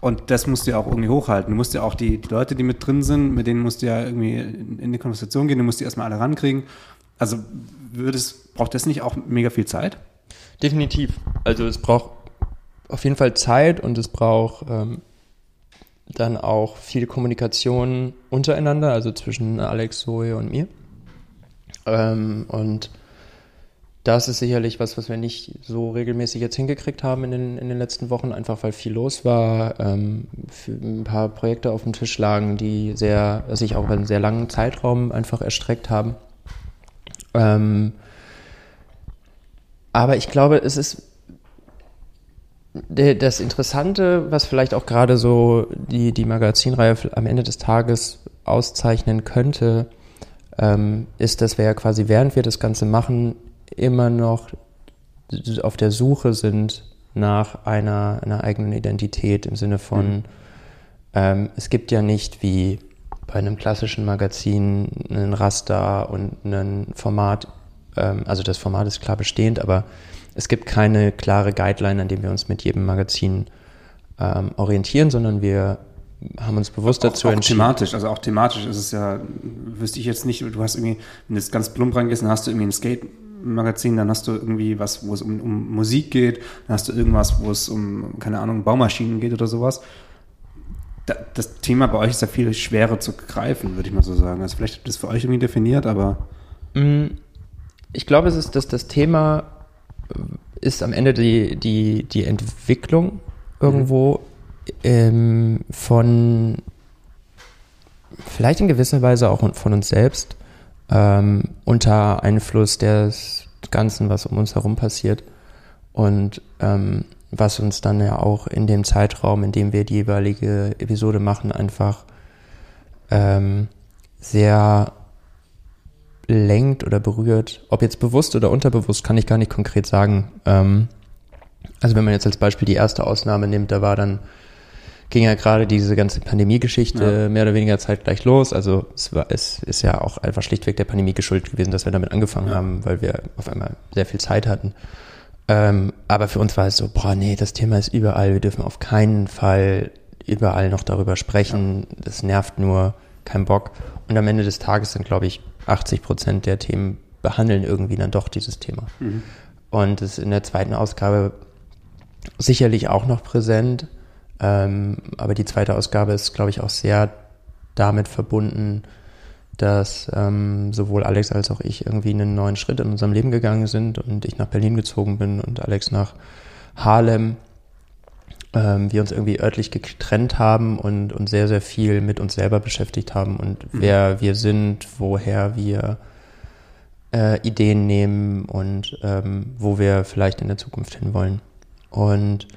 Und das musst du ja auch irgendwie hochhalten. Du musst ja auch die, die Leute, die mit drin sind, mit denen musst du ja irgendwie in, in die Konversation gehen, du musst die erstmal alle rankriegen. Also würdest, braucht das nicht auch mega viel Zeit? Definitiv. Also es braucht auf jeden Fall Zeit und es braucht ähm, dann auch viel Kommunikation untereinander, also zwischen Alex, Zoe und mir. Ähm, und das ist sicherlich was, was wir nicht so regelmäßig jetzt hingekriegt haben in den, in den letzten Wochen, einfach weil viel los war, ähm, ein paar Projekte auf dem Tisch lagen, die sehr, sich auch über einen sehr langen Zeitraum einfach erstreckt haben. Ähm, aber ich glaube, es ist das Interessante, was vielleicht auch gerade so die, die Magazinreihe am Ende des Tages auszeichnen könnte, ähm, ist, dass wir ja quasi während wir das Ganze machen, immer noch auf der Suche sind nach einer, einer eigenen Identität im Sinne von, mhm. ähm, es gibt ja nicht wie bei einem klassischen Magazin einen Raster und ein Format, ähm, also das Format ist klar bestehend, aber es gibt keine klare Guideline, an dem wir uns mit jedem Magazin ähm, orientieren, sondern wir haben uns bewusst auch, dazu auch entschieden. Thematisch, also auch thematisch ist es ja, wüsste ich jetzt nicht, du hast irgendwie, wenn du jetzt ganz plump reingehst, dann hast du irgendwie ein Skate-Magazin, dann hast du irgendwie was, wo es um, um Musik geht, dann hast du irgendwas, wo es um, keine Ahnung, Baumaschinen geht oder sowas. Da, das Thema bei euch ist ja viel schwerer zu greifen, würde ich mal so sagen. Also vielleicht habt ihr das für euch irgendwie definiert, aber. Mm, ich glaube, es ist, dass das Thema ist am Ende die, die, die Entwicklung irgendwo ähm, von vielleicht in gewisser Weise auch von uns selbst ähm, unter Einfluss des Ganzen, was um uns herum passiert und ähm, was uns dann ja auch in dem Zeitraum, in dem wir die jeweilige Episode machen, einfach ähm, sehr lenkt oder berührt. Ob jetzt bewusst oder unterbewusst, kann ich gar nicht konkret sagen. Ähm, also wenn man jetzt als Beispiel die erste Ausnahme nimmt, da war dann, ging ja gerade diese ganze Pandemie-Geschichte ja. mehr oder weniger zeitgleich los. Also es, war, es ist ja auch einfach schlichtweg der Pandemie geschuldet gewesen, dass wir damit angefangen ja. haben, weil wir auf einmal sehr viel Zeit hatten. Ähm, aber für uns war es so, boah, nee, das Thema ist überall, wir dürfen auf keinen Fall überall noch darüber sprechen. Ja. Das nervt nur, kein Bock. Und am Ende des Tages sind, glaube ich, 80 Prozent der Themen behandeln irgendwie dann doch dieses Thema. Mhm. Und es ist in der zweiten Ausgabe sicherlich auch noch präsent. Ähm, aber die zweite Ausgabe ist, glaube ich, auch sehr damit verbunden, dass ähm, sowohl Alex als auch ich irgendwie einen neuen Schritt in unserem Leben gegangen sind und ich nach Berlin gezogen bin und Alex nach Harlem. Ähm, wir uns irgendwie örtlich getrennt haben und, und sehr, sehr viel mit uns selber beschäftigt haben und mhm. wer wir sind, woher wir äh, Ideen nehmen und ähm, wo wir vielleicht in der Zukunft hinwollen. Und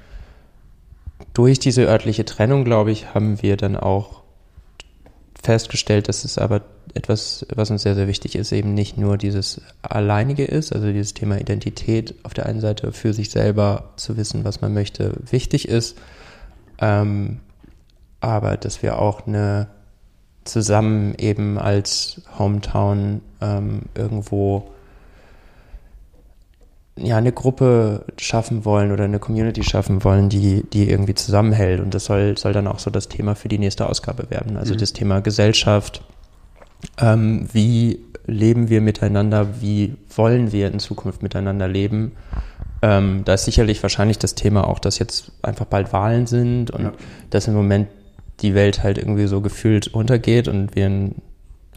durch diese örtliche Trennung, glaube ich, haben wir dann auch festgestellt, dass es aber etwas, was uns sehr, sehr wichtig ist, eben nicht nur dieses Alleinige ist, also dieses Thema Identität auf der einen Seite für sich selber zu wissen, was man möchte, wichtig ist, ähm, aber dass wir auch eine zusammen eben als Hometown ähm, irgendwo ja eine Gruppe schaffen wollen oder eine Community schaffen wollen, die die irgendwie zusammenhält und das soll soll dann auch so das Thema für die nächste Ausgabe werden. Also mhm. das Thema Gesellschaft, ähm, wie leben wir miteinander, wie wollen wir in Zukunft miteinander leben. Ähm, da ist sicherlich wahrscheinlich das Thema auch, dass jetzt einfach bald Wahlen sind und ja. dass im Moment die Welt halt irgendwie so gefühlt untergeht und wir in,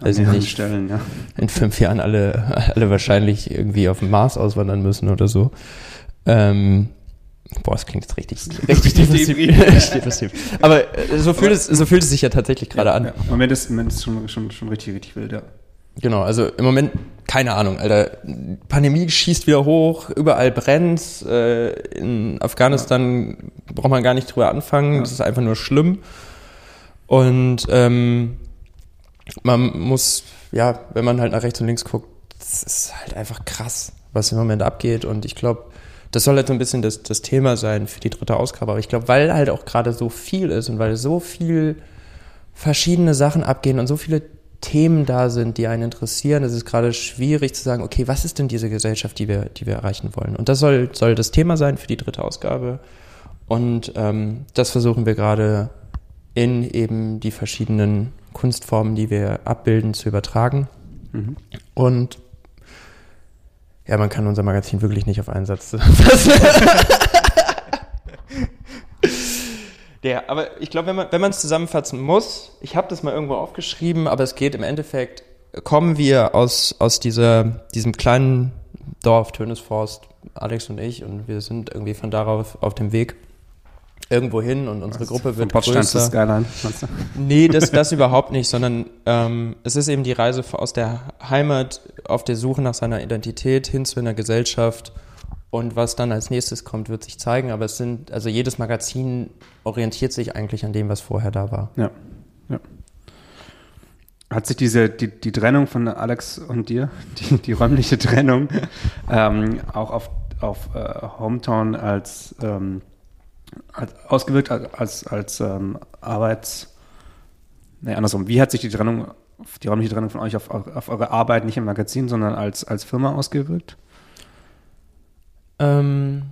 ich nicht, Stellen, ja. in fünf Jahren alle, alle wahrscheinlich irgendwie auf dem Mars auswandern müssen oder so. Ähm, boah, das klingt jetzt richtig, richtig depressiv. Aber äh, so fühlt, es, so fühlt es sich ja tatsächlich gerade ja, an. Ja. Im Moment ist, im Moment ist schon, schon, schon richtig, richtig wild, ja. Genau, also im Moment, keine Ahnung, Alter. Pandemie schießt wieder hoch, überall brennt. Äh, in Afghanistan ja. braucht man gar nicht drüber anfangen. Das ist einfach nur schlimm. Und ähm, man muss, ja, wenn man halt nach rechts und links guckt, das ist halt einfach krass, was im Moment abgeht. Und ich glaube, das soll halt so ein bisschen das, das Thema sein für die dritte Ausgabe. Aber ich glaube, weil halt auch gerade so viel ist und weil so viel verschiedene Sachen abgehen und so viele Themen da sind, die einen interessieren, ist es gerade schwierig zu sagen, okay, was ist denn diese Gesellschaft, die wir, die wir erreichen wollen? Und das soll, soll das Thema sein für die dritte Ausgabe. Und ähm, das versuchen wir gerade in eben die verschiedenen Kunstformen, die wir abbilden, zu übertragen. Mhm. Und ja, man kann unser Magazin wirklich nicht auf einen Satz zusammenfassen. Der, aber ich glaube, wenn man wenn man es zusammenfassen muss, ich habe das mal irgendwo aufgeschrieben, aber es geht im Endeffekt, kommen wir aus aus dieser diesem kleinen Dorf Tönesforst, Alex und ich, und wir sind irgendwie von darauf auf dem Weg irgendwo hin und unsere Gruppe wird größer. Skyline, nee, das, das überhaupt nicht, sondern ähm, es ist eben die Reise aus der Heimat auf der Suche nach seiner Identität hin zu einer Gesellschaft und was dann als nächstes kommt, wird sich zeigen. Aber es sind, also jedes Magazin orientiert sich eigentlich an dem, was vorher da war. Ja. ja. Hat sich diese, die, die Trennung von Alex und dir, die, die räumliche Trennung, ähm, auch auf, auf äh, Hometown als, ähm, als ausgewirkt als, als, als ähm, Arbeits, nee, andersrum, wie hat sich die Trennung, die räumliche Trennung von euch auf, auf eure Arbeit nicht im Magazin, sondern als, als Firma ausgewirkt? Ähm,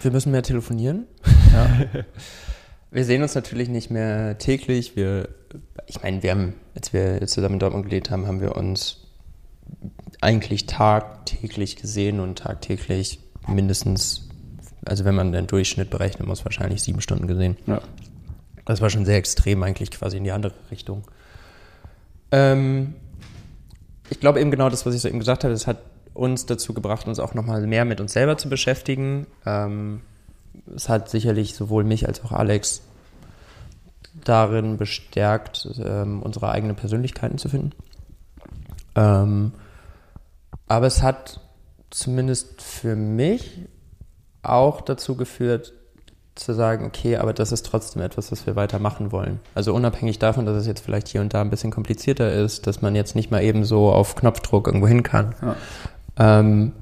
wir müssen mehr telefonieren. Ja. wir sehen uns natürlich nicht mehr täglich. Wir, ich meine, wir haben, als wir zusammen in Dortmund gelebt haben, haben wir uns eigentlich tagtäglich gesehen und tagtäglich mindestens, also wenn man den Durchschnitt berechnen muss, wahrscheinlich sieben Stunden gesehen. Ja. Das war schon sehr extrem, eigentlich quasi in die andere Richtung. Ähm, ich glaube eben genau das, was ich so eben gesagt habe, es hat uns dazu gebracht, uns auch nochmal mehr mit uns selber zu beschäftigen. Ähm, es hat sicherlich sowohl mich als auch Alex darin bestärkt, ähm, unsere eigenen Persönlichkeiten zu finden. Ähm, aber es hat zumindest für mich auch dazu geführt, zu sagen, okay, aber das ist trotzdem etwas, was wir weitermachen wollen. Also unabhängig davon, dass es jetzt vielleicht hier und da ein bisschen komplizierter ist, dass man jetzt nicht mal eben so auf Knopfdruck irgendwo hin kann. Ja. Ähm,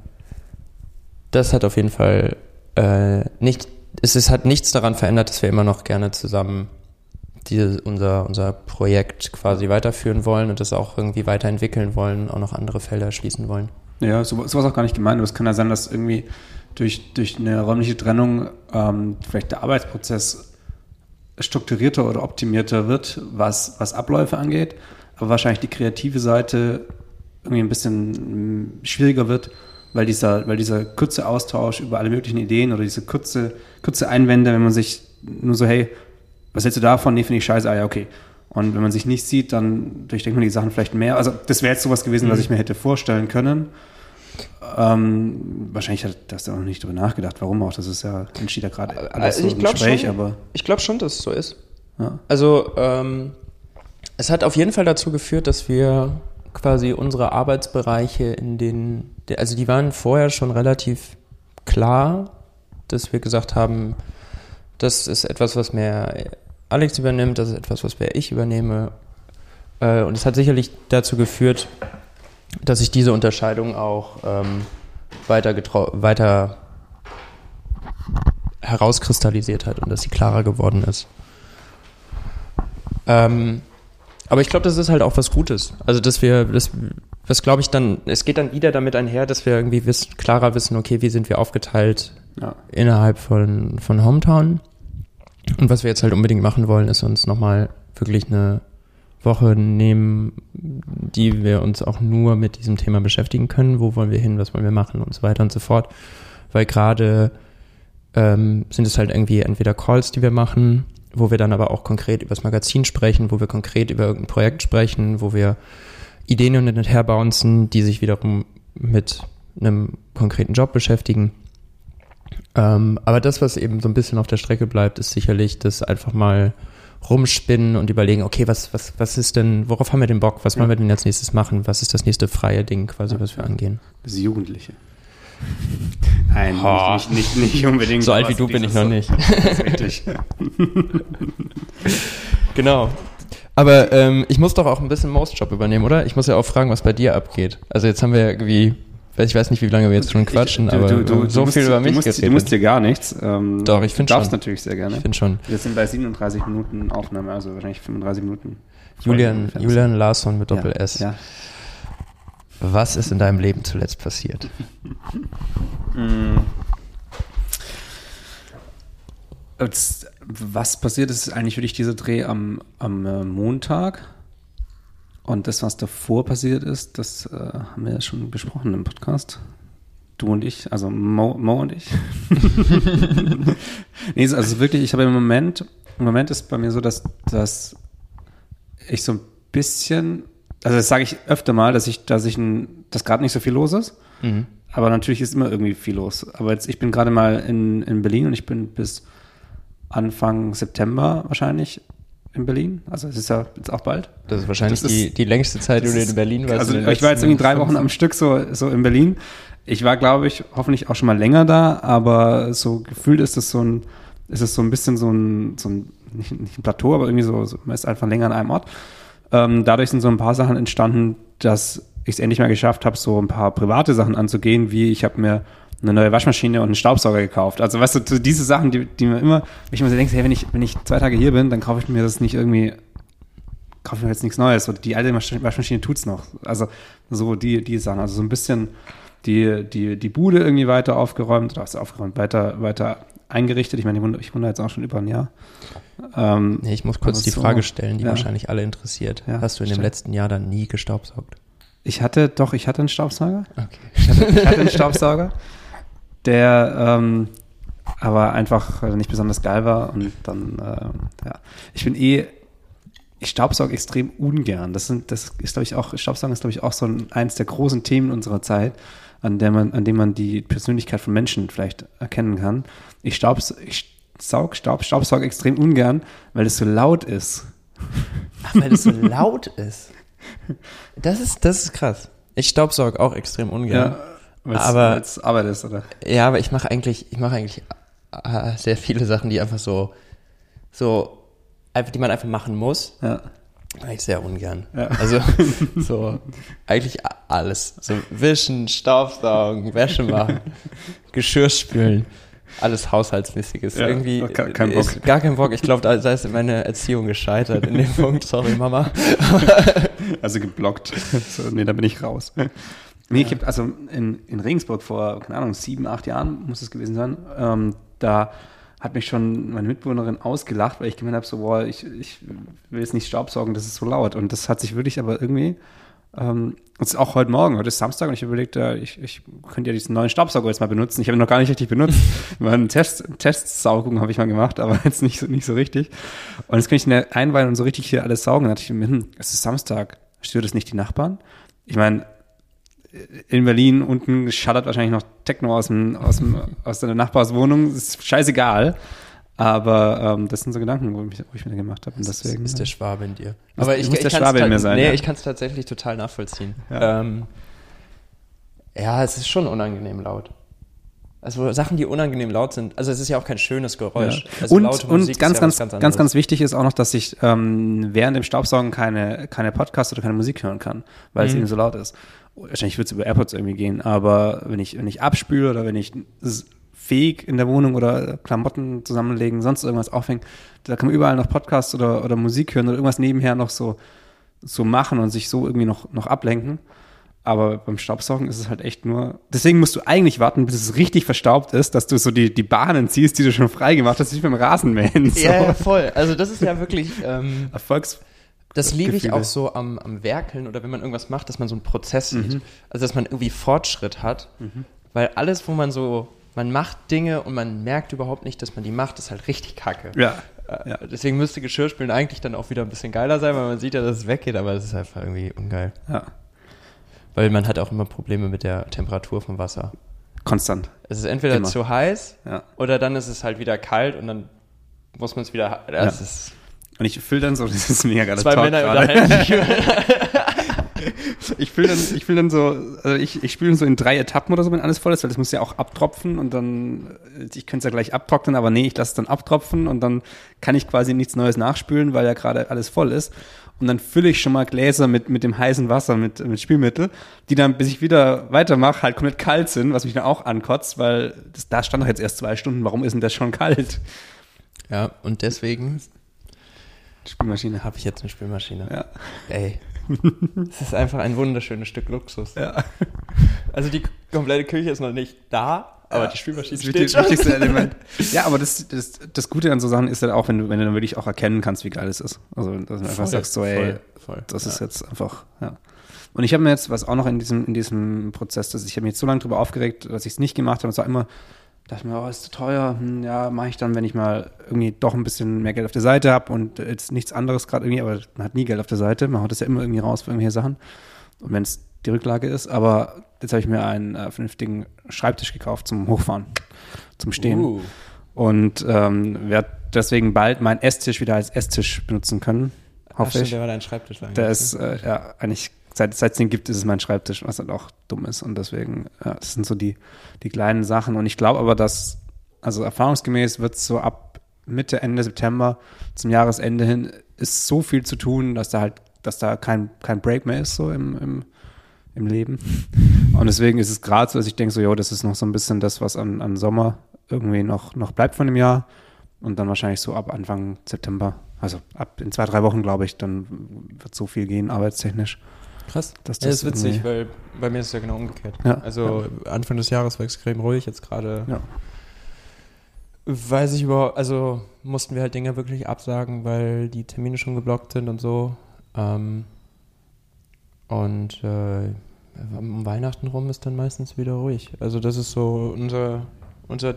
das hat auf jeden Fall äh, nicht, es ist, hat nichts daran verändert, dass wir immer noch gerne zusammen diese, unser, unser Projekt quasi weiterführen wollen und das auch irgendwie weiterentwickeln wollen, auch noch andere Felder schließen wollen. Ja, so, sowas auch gar nicht gemeint. Aber es kann ja sein, dass irgendwie durch, durch eine räumliche Trennung ähm, vielleicht der Arbeitsprozess strukturierter oder optimierter wird, was, was Abläufe angeht, aber wahrscheinlich die kreative Seite irgendwie ein bisschen mm, schwieriger wird, weil dieser, weil dieser kurze Austausch über alle möglichen Ideen oder diese kurze, kurze Einwände, wenn man sich nur so, hey, was hältst du davon? Nee, finde ich scheiße, ah ja, okay. Und wenn man sich nicht sieht, dann durchdenkt man die Sachen vielleicht mehr. Also das wäre jetzt sowas gewesen, mhm. was ich mir hätte vorstellen können. Ähm, wahrscheinlich hat das auch noch nicht drüber nachgedacht, warum auch. Das ist ja, entsteht ja gerade äh, alles also so im Gespräch, schon, aber. Ich glaube schon, dass es so ist. Ja. Also, ähm, es hat auf jeden Fall dazu geführt, dass wir quasi unsere Arbeitsbereiche in den, also die waren vorher schon relativ klar, dass wir gesagt haben, das ist etwas, was mehr Alex übernimmt, das ist etwas, was mehr ich übernehme. Äh, und es hat sicherlich dazu geführt, dass sich diese Unterscheidung auch ähm, weiter, weiter herauskristallisiert hat und dass sie klarer geworden ist. Ähm, aber ich glaube, das ist halt auch was Gutes. Also, dass wir, das, was glaube ich dann, es geht dann wieder damit einher, dass wir irgendwie wissen, klarer wissen, okay, wie sind wir aufgeteilt ja. innerhalb von, von Hometown. Und was wir jetzt halt unbedingt machen wollen, ist uns nochmal wirklich eine Woche nehmen, die wir uns auch nur mit diesem Thema beschäftigen können. Wo wollen wir hin, was wollen wir machen und so weiter und so fort. Weil gerade ähm, sind es halt irgendwie entweder Calls, die wir machen, wo wir dann aber auch konkret über das Magazin sprechen, wo wir konkret über irgendein Projekt sprechen, wo wir Ideen und her bouncen, die sich wiederum mit einem konkreten Job beschäftigen. Ähm, aber das, was eben so ein bisschen auf der Strecke bleibt, ist sicherlich das einfach mal rumspinnen und überlegen, okay, was, was, was ist denn, worauf haben wir den Bock? Was wollen wir denn als nächstes machen? Was ist das nächste freie Ding quasi, was wir angehen? Das Jugendliche. Nein, oh. nicht, nicht, nicht, unbedingt. So alt wie du bin ich noch nicht. Richtig. genau. Aber ähm, ich muss doch auch ein bisschen Most-Job übernehmen, oder? Ich muss ja auch fragen, was bei dir abgeht. Also jetzt haben wir irgendwie ich weiß nicht, wie lange wir jetzt schon quatschen, ich, du, aber du, du, so viel musst, über mich du musst, geredet. Du musst dir gar nichts. Ähm, Doch, ich finde schon. Du darfst natürlich sehr gerne. Ich finde schon. Wir sind bei 37 Minuten Aufnahme, also wahrscheinlich 35 Minuten. Julian, Julian Larsson mit Doppel-S. Ja, ja. Was ist in deinem Leben zuletzt passiert? Was passiert ist eigentlich wirklich dieser Dreh am, am äh, Montag und das, was davor passiert ist, das äh, haben wir ja schon besprochen im Podcast. Du und ich, also Mo, Mo und ich. nee, also wirklich, ich habe im Moment, im Moment ist bei mir so, dass, dass ich so ein bisschen, also das sage ich öfter mal, dass ich, dass ich, ein, dass gerade nicht so viel los ist. Mhm. Aber natürlich ist immer irgendwie viel los. Aber jetzt, ich bin gerade mal in, in Berlin und ich bin bis Anfang September wahrscheinlich in Berlin. Also es ist ja jetzt auch bald. Das ist wahrscheinlich das die, ist, die längste Zeit, die du in Berlin warst. Also ich war jetzt irgendwie drei Wochen am Stück so, so in Berlin. Ich war, glaube ich, hoffentlich auch schon mal länger da, aber so gefühlt ist es so ein, ist es so ein bisschen so ein, so ein nicht, nicht ein Plateau, aber irgendwie so, so, man ist einfach länger an einem Ort. Ähm, dadurch sind so ein paar Sachen entstanden, dass ich es endlich mal geschafft habe, so ein paar private Sachen anzugehen, wie ich habe mir eine neue Waschmaschine und einen Staubsauger gekauft. Also weißt du, diese Sachen, die, die mir immer, ich immer so denke, hey, wenn ich, wenn ich zwei Tage hier bin, dann kaufe ich mir das nicht irgendwie, kaufe ich mir jetzt nichts Neues. Oder die alte Waschmaschine tut's noch. Also so die, die Sachen. Also so ein bisschen die, die, die Bude irgendwie weiter aufgeräumt, oder was aufgeräumt, weiter, weiter eingerichtet. Ich meine, ich wundere, jetzt auch schon über ein Jahr. Ähm, nee, ich muss kurz die so, Frage stellen, die ja. wahrscheinlich alle interessiert. Ja, Hast du in dem letzten Jahr dann nie gestaubsaugt? Ich hatte, doch, ich hatte einen Staubsauger. Okay. Ich hatte, ich hatte einen Staubsauger der ähm, aber einfach nicht besonders geil war und dann, äh, ja. Ich bin eh, ich staubsauge extrem ungern. Das sind, das ist, glaube ich, auch, Staubsaugen ist, glaube ich, auch so ein, eins der großen Themen unserer Zeit, an der man, an dem man die Persönlichkeit von Menschen vielleicht erkennen kann. Ich staubs, ich saug Staub, staubsauge extrem ungern, weil es so laut ist. Ach, weil es so laut ist. Das ist, das ist krass. Ich staubsauge auch extrem ungern. Ja. Weil's, aber weil's Arbeit ist, oder? Ja, aber ich mache eigentlich, ich mache eigentlich äh, sehr viele Sachen, die einfach so, so, einfach, die man einfach machen muss. Ja. Eigentlich sehr ungern. Ja. Also so eigentlich alles. So wischen, Staubsaugen, Wäsche machen, Geschirr spülen. Alles Haushaltsmäßiges. Ja, Irgendwie kein, kein Bock. gar kein Bock. Ich glaube, da, da ist meine Erziehung gescheitert in dem Punkt. Sorry, Mama. also geblockt. So, nee, da bin ich raus. Nee, ich habe also in, in Regensburg vor, keine Ahnung, sieben, acht Jahren muss es gewesen sein, ähm, da hat mich schon meine Mitbewohnerin ausgelacht, weil ich gemeint habe, so, boah, ich, ich will jetzt nicht Staubsaugen, das ist so laut. Und das hat sich wirklich aber irgendwie, ähm, das ist auch heute Morgen, heute ist Samstag und ich überlegt, äh, ich, ich könnte ja diesen neuen Staubsauger jetzt mal benutzen. Ich habe ihn noch gar nicht richtig benutzt. mal eine Test, Testsaugung habe ich mal gemacht, aber jetzt nicht so, nicht so richtig. Und jetzt kann ich ihn einweihen und so richtig hier alles saugen. Dann dachte ich mir, hm, es ist Samstag, stört es nicht die Nachbarn? Ich meine, in Berlin unten schattert wahrscheinlich noch Techno aus, dem, aus, dem, aus deiner Nachbarswohnung. Ist scheißegal. Aber ähm, das sind so Gedanken, wo ich, wo ich mir gemacht habe. Und das ist der Schwabe in dir. Aber ich, muss ich der Schwabe in mir sein. Nee, ja. ich kann es tatsächlich total nachvollziehen. Ja. Ähm, ja, es ist schon unangenehm laut. Also Sachen, die unangenehm laut sind. Also es ist ja auch kein schönes Geräusch. Ja. Also und, und ganz, ja ganz, ganz, ganz, ganz wichtig ist auch noch, dass ich ähm, während dem Staubsaugen keine, keine Podcast oder keine Musik hören kann, weil mhm. es eben so laut ist wahrscheinlich wird es über AirPods irgendwie gehen, aber wenn ich, wenn ich abspüle oder wenn ich fähig in der Wohnung oder Klamotten zusammenlegen, sonst irgendwas aufhängen, da kann man überall noch Podcasts oder, oder Musik hören oder irgendwas nebenher noch so, so machen und sich so irgendwie noch, noch ablenken. Aber beim Staubsaugen ist es halt echt nur. Deswegen musst du eigentlich warten, bis es richtig verstaubt ist, dass du so die, die Bahnen ziehst, die du schon frei gemacht hast, wie beim Rasenmähen. So. Ja, ja, voll. Also das ist ja wirklich ähm, Erfolgs das liebe ich auch so am, am Werkeln oder wenn man irgendwas macht, dass man so einen Prozess mhm. sieht. Also, dass man irgendwie Fortschritt hat. Mhm. Weil alles, wo man so, man macht Dinge und man merkt überhaupt nicht, dass man die macht, ist halt richtig kacke. Ja. Äh, ja. Deswegen müsste Geschirrspülen eigentlich dann auch wieder ein bisschen geiler sein, weil man sieht ja, dass es weggeht, aber es ist einfach irgendwie ungeil. Ja. Weil man hat auch immer Probleme mit der Temperatur vom Wasser. Konstant. Es ist entweder immer. zu heiß ja. oder dann ist es halt wieder kalt und dann muss man es wieder. Ja. ist und ich fülle dann so, das ist mega geile Zwei Talk Männer unterhalten sich ich fülle dann, ich dann so, also ich, ich spüle so in drei Etappen oder so, wenn alles voll ist, weil das muss ja auch abtropfen und dann, ich könnte es ja gleich abtrocknen, aber nee, ich lasse es dann abtropfen und dann kann ich quasi nichts Neues nachspülen, weil ja gerade alles voll ist. Und dann fülle ich schon mal Gläser mit, mit dem heißen Wasser, mit, mit Spülmittel, die dann, bis ich wieder weitermache, halt komplett kalt sind, was mich dann auch ankotzt, weil das, da stand doch jetzt erst zwei Stunden, warum ist denn das schon kalt? Ja, und deswegen Spülmaschine. Habe ich jetzt eine Spülmaschine. Ja. Ey, es ist einfach ein wunderschönes Stück Luxus. Ja. Also die komplette Küche ist noch nicht da, aber ja, die Spülmaschine steht das wichtigste Element. Ja, aber das, das, das Gute an so Sachen ist halt auch, wenn du, wenn du dann wirklich auch erkennen kannst, wie geil es ist. Also, dass du einfach voll, sagst so, ey, voll, voll, das ja. ist jetzt einfach, ja. Und ich habe mir jetzt, was auch noch in diesem, in diesem Prozess ist, ich habe mich jetzt so lange darüber aufgeregt, dass ich es nicht gemacht habe. Es war immer, dachte mir, oh, ist zu teuer. Hm, ja, mache ich dann, wenn ich mal irgendwie doch ein bisschen mehr Geld auf der Seite habe und jetzt nichts anderes gerade irgendwie, aber man hat nie Geld auf der Seite. Man haut das ja immer irgendwie raus für irgendwelche Sachen. Und wenn es die Rücklage ist, aber jetzt habe ich mir einen äh, vernünftigen Schreibtisch gekauft zum Hochfahren, zum Stehen. Uh. Und ähm, werde deswegen bald meinen Esstisch wieder als Esstisch benutzen können. Hoffe Ach, ich. Der war dein Schreibtisch lang. Der ist äh, ja eigentlich seit, seit es den gibt, ist es mein Schreibtisch, was halt auch dumm ist. Und deswegen, ja, das sind so die, die kleinen Sachen. Und ich glaube aber, dass, also erfahrungsgemäß wird es so ab Mitte, Ende September zum Jahresende hin, ist so viel zu tun, dass da halt, dass da kein, kein Break mehr ist, so im, im, im Leben. Und deswegen ist es gerade so, dass ich denke so, jo, das ist noch so ein bisschen das, was an, an Sommer irgendwie noch, noch bleibt von dem Jahr. Und dann wahrscheinlich so ab Anfang September, also ab in zwei, drei Wochen, glaube ich, dann wird so viel gehen, arbeitstechnisch. Krass. Dass das, ja, ist witzig, weil bei mir ist es ja genau umgekehrt. Ja, also ja. Anfang des Jahres war extrem ruhig, jetzt gerade ja. weiß ich überhaupt, also mussten wir halt Dinge wirklich absagen, weil die Termine schon geblockt sind und so. Ähm, und äh, um Weihnachten rum ist dann meistens wieder ruhig. Also das ist so unser, unser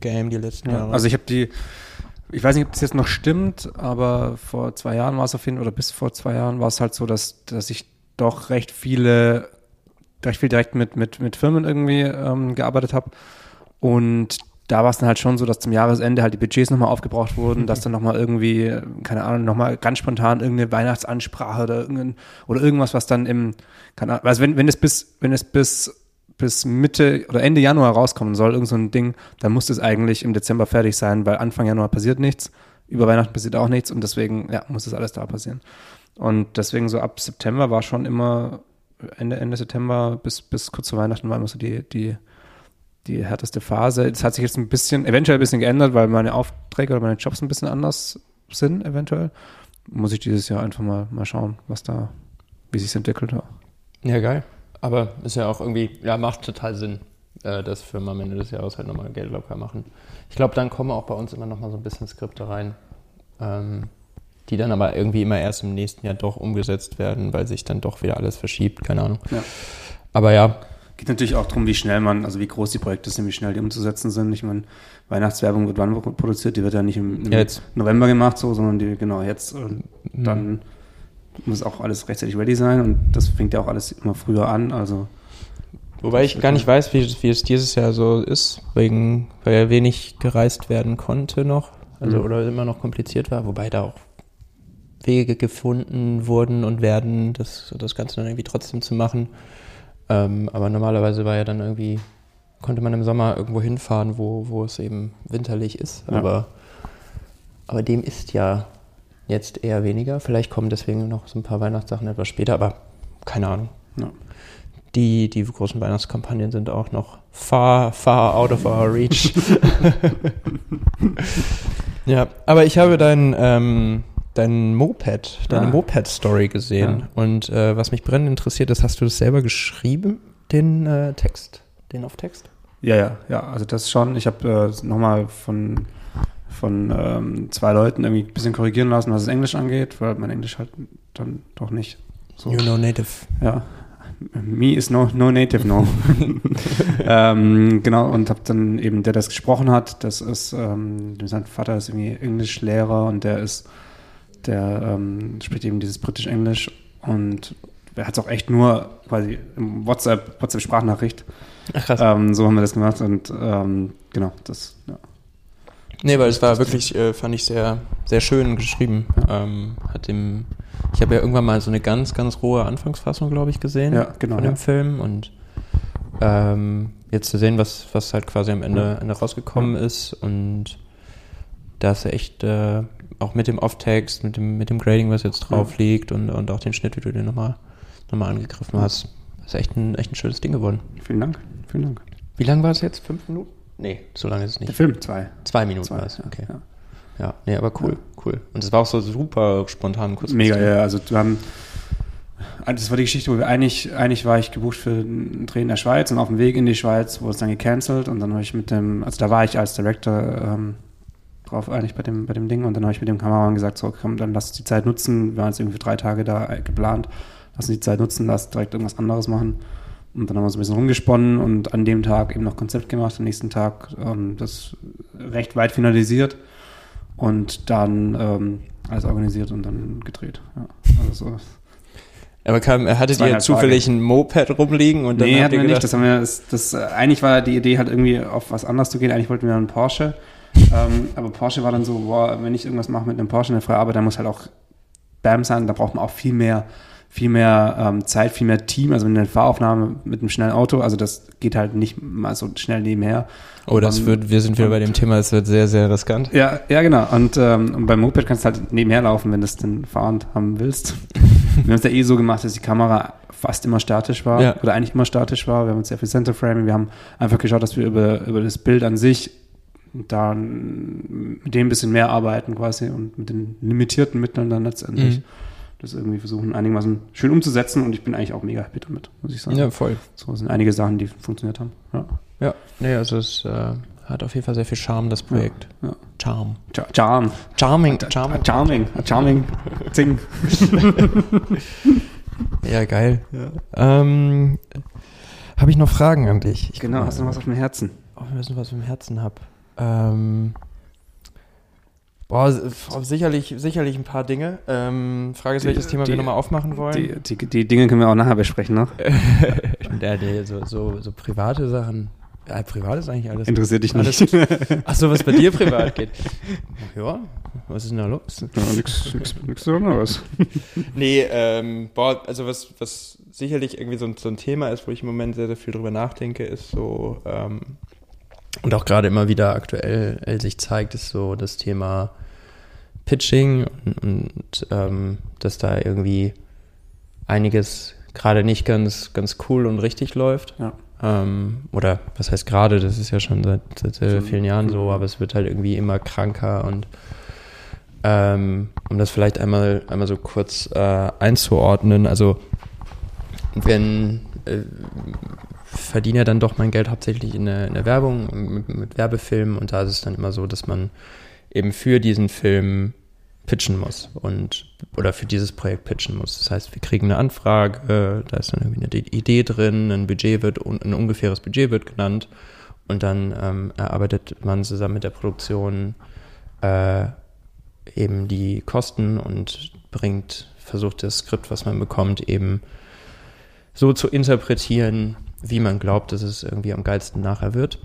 Game die letzten ja, Jahre. Also ich habe die, ich weiß nicht, ob das jetzt noch stimmt, aber vor zwei Jahren war es auf jeden Fall, oder bis vor zwei Jahren war es halt so, dass, dass ich doch recht viele, recht viel direkt mit, mit, mit Firmen irgendwie ähm, gearbeitet habe. Und da war es dann halt schon so, dass zum Jahresende halt die Budgets nochmal aufgebraucht wurden, dass dann nochmal irgendwie, keine Ahnung, nochmal ganz spontan irgendeine Weihnachtsansprache oder, irgendein, oder irgendwas, was dann im, keine Ahnung, also wenn, wenn es bis, wenn es bis, bis Mitte oder Ende Januar rauskommen soll, irgend so ein Ding, dann muss es eigentlich im Dezember fertig sein, weil Anfang Januar passiert nichts, über Weihnachten passiert auch nichts und deswegen, ja, muss das alles da passieren. Und deswegen so ab September war schon immer, Ende, Ende September bis, bis kurz zu Weihnachten war immer so die, die, die härteste Phase. Das hat sich jetzt ein bisschen, eventuell ein bisschen geändert, weil meine Aufträge oder meine Jobs ein bisschen anders sind, eventuell. Muss ich dieses Jahr einfach mal, mal schauen, was da, wie sich entwickelt hat. Ja, geil. Aber ist ja auch irgendwie, ja, macht total Sinn, äh, dass Firmen am Ende des Jahres halt nochmal Geld locker machen. Ich glaube, dann kommen auch bei uns immer nochmal so ein bisschen Skripte rein. Ähm, die dann aber irgendwie immer erst im nächsten Jahr doch umgesetzt werden, weil sich dann doch wieder alles verschiebt, keine Ahnung. Ja. Aber ja. Geht natürlich auch darum, wie schnell man, also wie groß die Projekte sind, wie schnell die umzusetzen sind. Ich meine, Weihnachtswerbung wird wann produziert, die wird ja nicht im, im November gemacht, so, sondern die, genau, jetzt. Und mhm. dann muss auch alles rechtzeitig ready sein und das fängt ja auch alles immer früher an, also. Wobei ich gar nicht weiß, wie, wie es dieses Jahr so ist, wegen, weil ja wenig gereist werden konnte noch, also mhm. oder immer noch kompliziert war, wobei da auch Wege gefunden wurden und werden, das, das Ganze dann irgendwie trotzdem zu machen. Ähm, aber normalerweise war ja dann irgendwie, konnte man im Sommer irgendwo hinfahren, wo, wo es eben winterlich ist. Ja. Aber, aber dem ist ja jetzt eher weniger. Vielleicht kommen deswegen noch so ein paar Weihnachtssachen etwas später, aber keine Ahnung. Ja. Die, die großen Weihnachtskampagnen sind auch noch far, far out of our reach. ja, aber ich habe dein, ähm, dein Moped, deine ah. Moped-Story gesehen. Ja. Und äh, was mich brennend interessiert ist, hast du das selber geschrieben, den äh, Text, den auf Text? Ja, ja, ja, also das schon. Ich habe äh, nochmal von, von ähm, zwei Leuten irgendwie ein bisschen korrigieren lassen, was das Englisch angeht, weil mein Englisch halt dann doch nicht so. You know native. Ja, Me is no, no native, no. ähm, genau, und habe dann eben, der das gesprochen hat, das ist, ähm, sein Vater ist irgendwie Englischlehrer und der ist, der ähm, spricht eben dieses britisch-Englisch und er hat es auch echt nur quasi im WhatsApp, WhatsApp-Sprachnachricht. Ach krass. Ähm, so haben wir das gemacht und ähm, genau, das, ja. Nee, weil es war wirklich, äh, fand ich sehr, sehr schön geschrieben. Ja. Ähm, hat dem, ich habe ja irgendwann mal so eine ganz, ganz rohe Anfangsfassung, glaube ich, gesehen ja, genau, von dem ja. Film und ähm, jetzt zu sehen, was, was halt quasi am Ende, Ende rausgekommen ist und da ist echt äh, auch mit dem Off-Text, mit dem, mit dem Grading, was jetzt drauf liegt und, und auch den Schnitt, wie du den nochmal nochmal angegriffen hast, ist echt ein, echt ein schönes Ding geworden. Vielen Dank. Vielen Dank. Wie lang war es jetzt? Fünf Minuten? Nee, so lange ist es nicht. Der Film, zwei. Zwei Minuten war es, okay. Ja. ja, nee, aber cool, ja. cool. Und es war auch so super spontan kurz. Mega, ja, also wir haben, das war die Geschichte, wo wir eigentlich, eigentlich war ich gebucht für einen Dreh in der Schweiz und auf dem Weg in die Schweiz wurde es dann gecancelt und dann habe ich mit dem, also da war ich als Director ähm, drauf eigentlich bei dem, bei dem Ding und dann habe ich mit dem Kameramann gesagt, so komm, dann lass uns die Zeit nutzen, wir waren jetzt irgendwie drei Tage da geplant, lass uns die Zeit nutzen, lass direkt irgendwas anderes machen und dann haben wir so ein bisschen rumgesponnen und an dem Tag eben noch Konzept gemacht, am nächsten Tag ähm, das recht weit finalisiert und dann ähm, alles organisiert und dann gedreht. Ja, also aber kam, hattet ihr zufällig Tage. ein Moped rumliegen und dann nee, hatten wir gedacht, nicht. Das haben wir, das, das, eigentlich war die Idee halt irgendwie auf was anderes zu gehen. Eigentlich wollten wir einen Porsche. Ähm, aber Porsche war dann so, boah, wenn ich irgendwas mache mit einem Porsche in der freie Arbeit, dann muss halt auch BAM sein. Da braucht man auch viel mehr viel mehr ähm, Zeit, viel mehr Team, also eine Fahraufnahme mit einem schnellen Auto, also das geht halt nicht mal so schnell nebenher. Oh, das wird, wir sind wieder bei dem Thema, es wird sehr, sehr riskant. Ja, ja, genau. Und, ähm, und beim Moped kannst du halt nebenher laufen, wenn du es denn fahrend haben willst. wir haben es ja eh so gemacht, dass die Kamera fast immer statisch war ja. oder eigentlich immer statisch war. Wir haben uns sehr viel Center Framing, wir haben einfach geschaut, dass wir über, über das Bild an sich da mit dem ein bisschen mehr arbeiten quasi und mit den limitierten Mitteln dann letztendlich. Mhm das irgendwie versuchen, einigermaßen schön umzusetzen und ich bin eigentlich auch mega happy damit, muss ich sagen. Ja, voll. So sind einige Sachen, die funktioniert haben. Ja, ja nee, also es äh, hat auf jeden Fall sehr viel Charme, das Projekt. Ja, ja. Charm. Ch Charm. Charming. Charming. Charming. Charming. Zing. ja, geil. Ja. Ähm, Habe ich noch Fragen an dich? Ich genau, hast du noch was auf dem Herzen? Oh, wir wissen, was ich auf dem Herzen habe. Ähm, Boah, sicherlich, sicherlich ein paar Dinge. Ähm, Frage ist, welches die, Thema die, wir nochmal aufmachen wollen. Die, die, Dinge können wir auch nachher besprechen noch. ja, die, so, so, so private Sachen. Ja, privat ist eigentlich alles. Interessiert dich alles, nicht. Ach so, was bei dir privat geht. Ja, was ist denn da los? Ja, nix, nix, nix Besonderes. nee, ähm, boah, also was, was sicherlich irgendwie so ein, so ein Thema ist, wo ich im Moment sehr, sehr viel drüber nachdenke, ist so, ähm, und auch gerade immer wieder aktuell äh, sich zeigt, ist so das Thema Pitching und, und ähm, dass da irgendwie einiges gerade nicht ganz, ganz cool und richtig läuft. Ja. Ähm, oder was heißt gerade, das ist ja schon seit, seit sehr vielen Jahren so, aber es wird halt irgendwie immer kranker und ähm, um das vielleicht einmal, einmal so kurz äh, einzuordnen, also wenn äh, verdiene ja dann doch mein Geld hauptsächlich in der, in der Werbung, mit, mit, Werbefilmen und da ist es dann immer so, dass man eben für diesen Film pitchen muss und oder für dieses Projekt pitchen muss. Das heißt, wir kriegen eine Anfrage, da ist dann irgendwie eine Idee drin, ein Budget wird, ein ungefähres Budget wird genannt und dann ähm, erarbeitet man zusammen mit der Produktion äh, eben die Kosten und bringt, versucht das Skript, was man bekommt, eben so zu interpretieren, wie man glaubt, dass es irgendwie am geilsten nachher wird.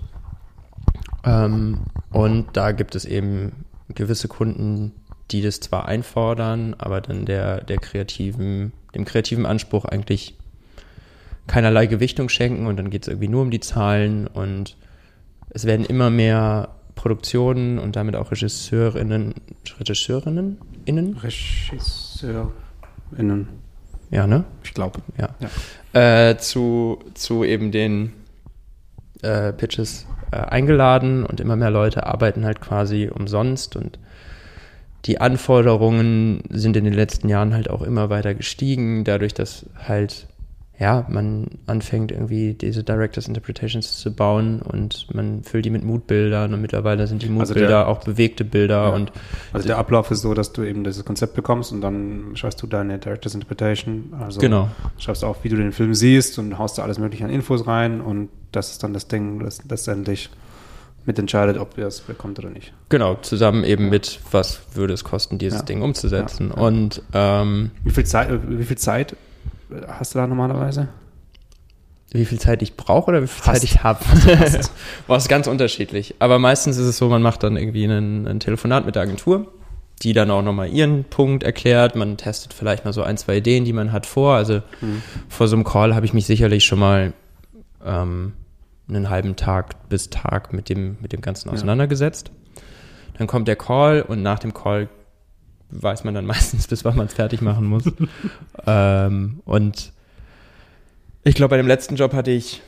Ähm, und da gibt es eben gewisse Kunden, die das zwar einfordern, aber dann der, der kreativen, dem kreativen Anspruch eigentlich keinerlei Gewichtung schenken und dann geht es irgendwie nur um die Zahlen und es werden immer mehr Produktionen und damit auch Regisseurinnen, Regisseurinnen, innen? Regisseurinnen. Ja, ne? Ich glaube. Ja. ja. Äh, zu, zu eben den äh, Pitches äh, eingeladen und immer mehr Leute arbeiten halt quasi umsonst und die Anforderungen sind in den letzten Jahren halt auch immer weiter gestiegen, dadurch, dass halt ja, man anfängt irgendwie diese Directors Interpretations zu bauen und man füllt die mit Moodbildern und mittlerweile sind die Moodbilder also auch bewegte Bilder ja. und also der Ablauf ist so, dass du eben dieses Konzept bekommst und dann schreibst du deine Directors Interpretation, also genau. schreibst auch, wie du den Film siehst und haust da alles mögliche an Infos rein und das ist dann das Ding, das letztendlich mitentscheidet, ob ihr es bekommt oder nicht. Genau, zusammen eben mit, was würde es kosten, dieses ja. Ding umzusetzen. Ja. Und ähm, wie viel Zeit, wie viel Zeit hast du da normalerweise? Wie viel Zeit ich brauche oder wie viel Hast. Zeit ich habe? War es ganz unterschiedlich. Aber meistens ist es so, man macht dann irgendwie einen, ein Telefonat mit der Agentur, die dann auch nochmal ihren Punkt erklärt. Man testet vielleicht mal so ein, zwei Ideen, die man hat vor. Also mhm. vor so einem Call habe ich mich sicherlich schon mal ähm, einen halben Tag bis Tag mit dem, mit dem Ganzen auseinandergesetzt. Ja. Dann kommt der Call und nach dem Call weiß man dann meistens, bis wann man es fertig machen muss. ähm, und ich glaube, bei dem letzten Job hatte ich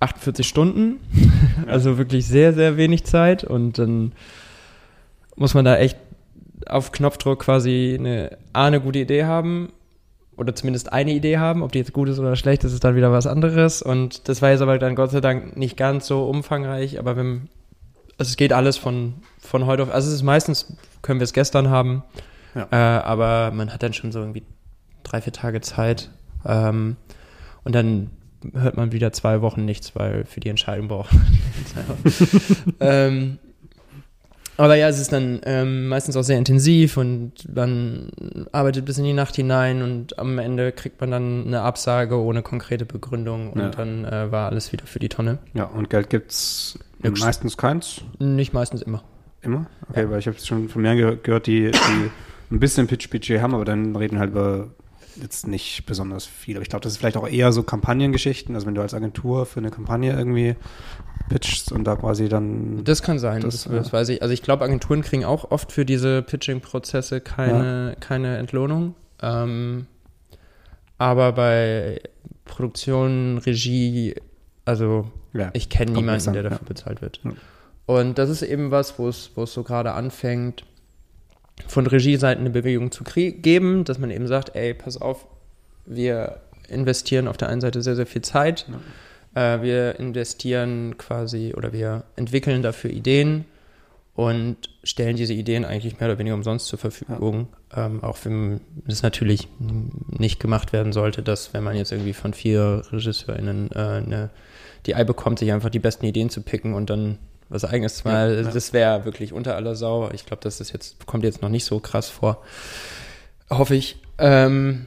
48 Stunden, also wirklich sehr, sehr wenig Zeit. Und dann muss man da echt auf Knopfdruck quasi eine, A, eine gute Idee haben oder zumindest eine Idee haben, ob die jetzt gut ist oder schlecht, das ist dann wieder was anderes. Und das war jetzt aber dann Gott sei Dank nicht ganz so umfangreich, aber wenn, also es geht alles von, von heute auf, also es ist meistens, können wir es gestern haben, ja. äh, aber man hat dann schon so irgendwie drei, vier Tage Zeit ähm, und dann hört man wieder zwei Wochen nichts, weil für die Entscheidung braucht man ähm, aber ja, es ist dann ähm, meistens auch sehr intensiv und man arbeitet bis in die Nacht hinein und am Ende kriegt man dann eine Absage ohne konkrete Begründung und ja. dann äh, war alles wieder für die Tonne. Ja, und Geld gibt's ja, meistens keins? Nicht meistens immer. Immer? Okay, ja. weil ich habe schon von mehr gehört, die, die ein bisschen Pitch-Budget haben, aber dann reden halt über jetzt nicht besonders viel. Aber ich glaube, das ist vielleicht auch eher so Kampagnengeschichten. Also wenn du als Agentur für eine Kampagne irgendwie pitchst und da quasi dann. Das kann sein, das, das, das weiß ich. Also ich glaube, Agenturen kriegen auch oft für diese Pitching-Prozesse keine, ja. keine Entlohnung. Ähm, aber bei Produktion, Regie, also ja, ich kenne niemanden, der dafür bezahlt wird. Und das ist eben was, wo es, wo es so gerade anfängt, von Regieseiten eine Bewegung zu geben, dass man eben sagt, ey, pass auf, wir investieren auf der einen Seite sehr, sehr viel Zeit. Ja. Äh, wir investieren quasi oder wir entwickeln dafür Ideen und stellen diese Ideen eigentlich mehr oder weniger umsonst zur Verfügung. Ja. Ähm, auch wenn das natürlich nicht gemacht werden sollte, dass wenn man jetzt irgendwie von vier RegisseurInnen äh, eine, die Ei bekommt, sich einfach die besten Ideen zu picken und dann was eigenes zu machen. Ja, das wäre wirklich unter aller Sau. Ich glaube, das ist jetzt, kommt jetzt noch nicht so krass vor. Hoffe ich. Ähm,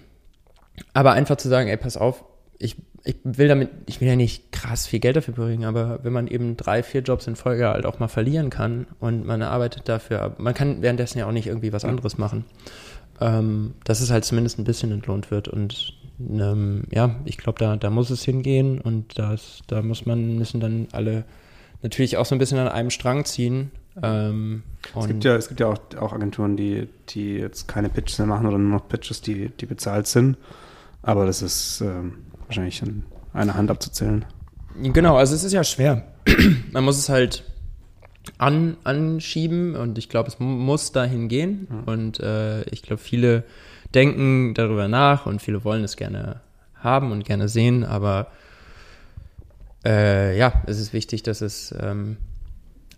aber einfach zu sagen, ey, pass auf, ich, ich will damit, ich will ja nicht krass viel Geld dafür bringen, aber wenn man eben drei, vier Jobs in Folge halt auch mal verlieren kann und man arbeitet dafür, man kann währenddessen ja auch nicht irgendwie was anderes machen. Ähm, dass es halt zumindest ein bisschen entlohnt wird und ähm, ja, ich glaube, da, da muss es hingehen und das, da muss man, müssen dann alle natürlich auch so ein bisschen an einem Strang ziehen. Ähm, es gibt ja, es gibt ja auch, auch Agenturen, die, die jetzt keine Pitches mehr machen oder nur noch Pitches, die, die bezahlt sind. Aber das ist ähm, wahrscheinlich in einer Hand abzuzählen. Genau, also es ist ja schwer. Man muss es halt an, anschieben und ich glaube, es muss dahin gehen. Ja. Und äh, ich glaube, viele denken darüber nach und viele wollen es gerne haben und gerne sehen, aber äh, ja, es ist wichtig, dass es ähm,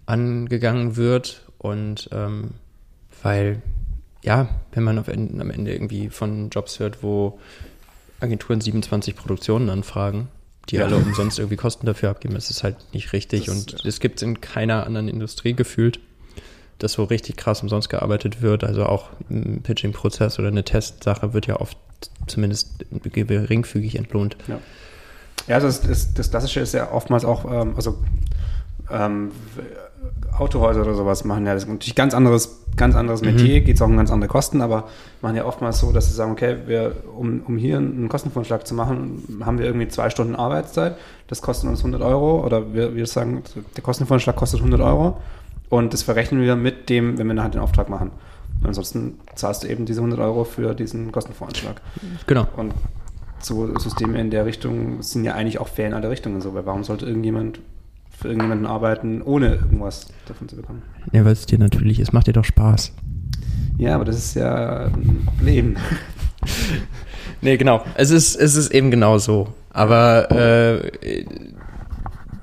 angegangen wird und ähm, weil, ja, wenn man auf, am Ende irgendwie von Jobs hört, wo Agenturen 27 Produktionen anfragen, die ja. alle umsonst irgendwie Kosten dafür abgeben, ist es halt nicht richtig das, und es gibt es in keiner anderen Industrie gefühlt, dass so richtig krass umsonst gearbeitet wird. Also auch ein Pitching-Prozess oder eine Testsache wird ja oft zumindest geringfügig entlohnt. Ja. Ja, also das, das, das Klassische ist ja oftmals auch, ähm, also ähm, Autohäuser oder sowas machen ja das ist natürlich ganz anderes, ganz anderes mhm. Metier, geht es auch um ganz andere Kosten, aber machen ja oftmals so, dass sie sagen, okay, wir, um, um hier einen Kostenvorschlag zu machen, haben wir irgendwie zwei Stunden Arbeitszeit, das kostet uns 100 Euro oder wir, wir sagen, der Kostenvorschlag kostet 100 Euro und das verrechnen wir mit dem, wenn wir nachher den Auftrag machen. Und ansonsten zahlst du eben diese 100 Euro für diesen Kostenvoranschlag. Genau. Und so Systeme in der Richtung sind ja eigentlich auch fair in alle Richtungen so, weil warum sollte irgendjemand für irgendjemanden arbeiten, ohne irgendwas davon zu bekommen? Ja, weil es dir natürlich, es macht dir doch Spaß. Ja, aber das ist ja ein Problem. nee, genau. Es ist, es ist eben genau so. Aber äh,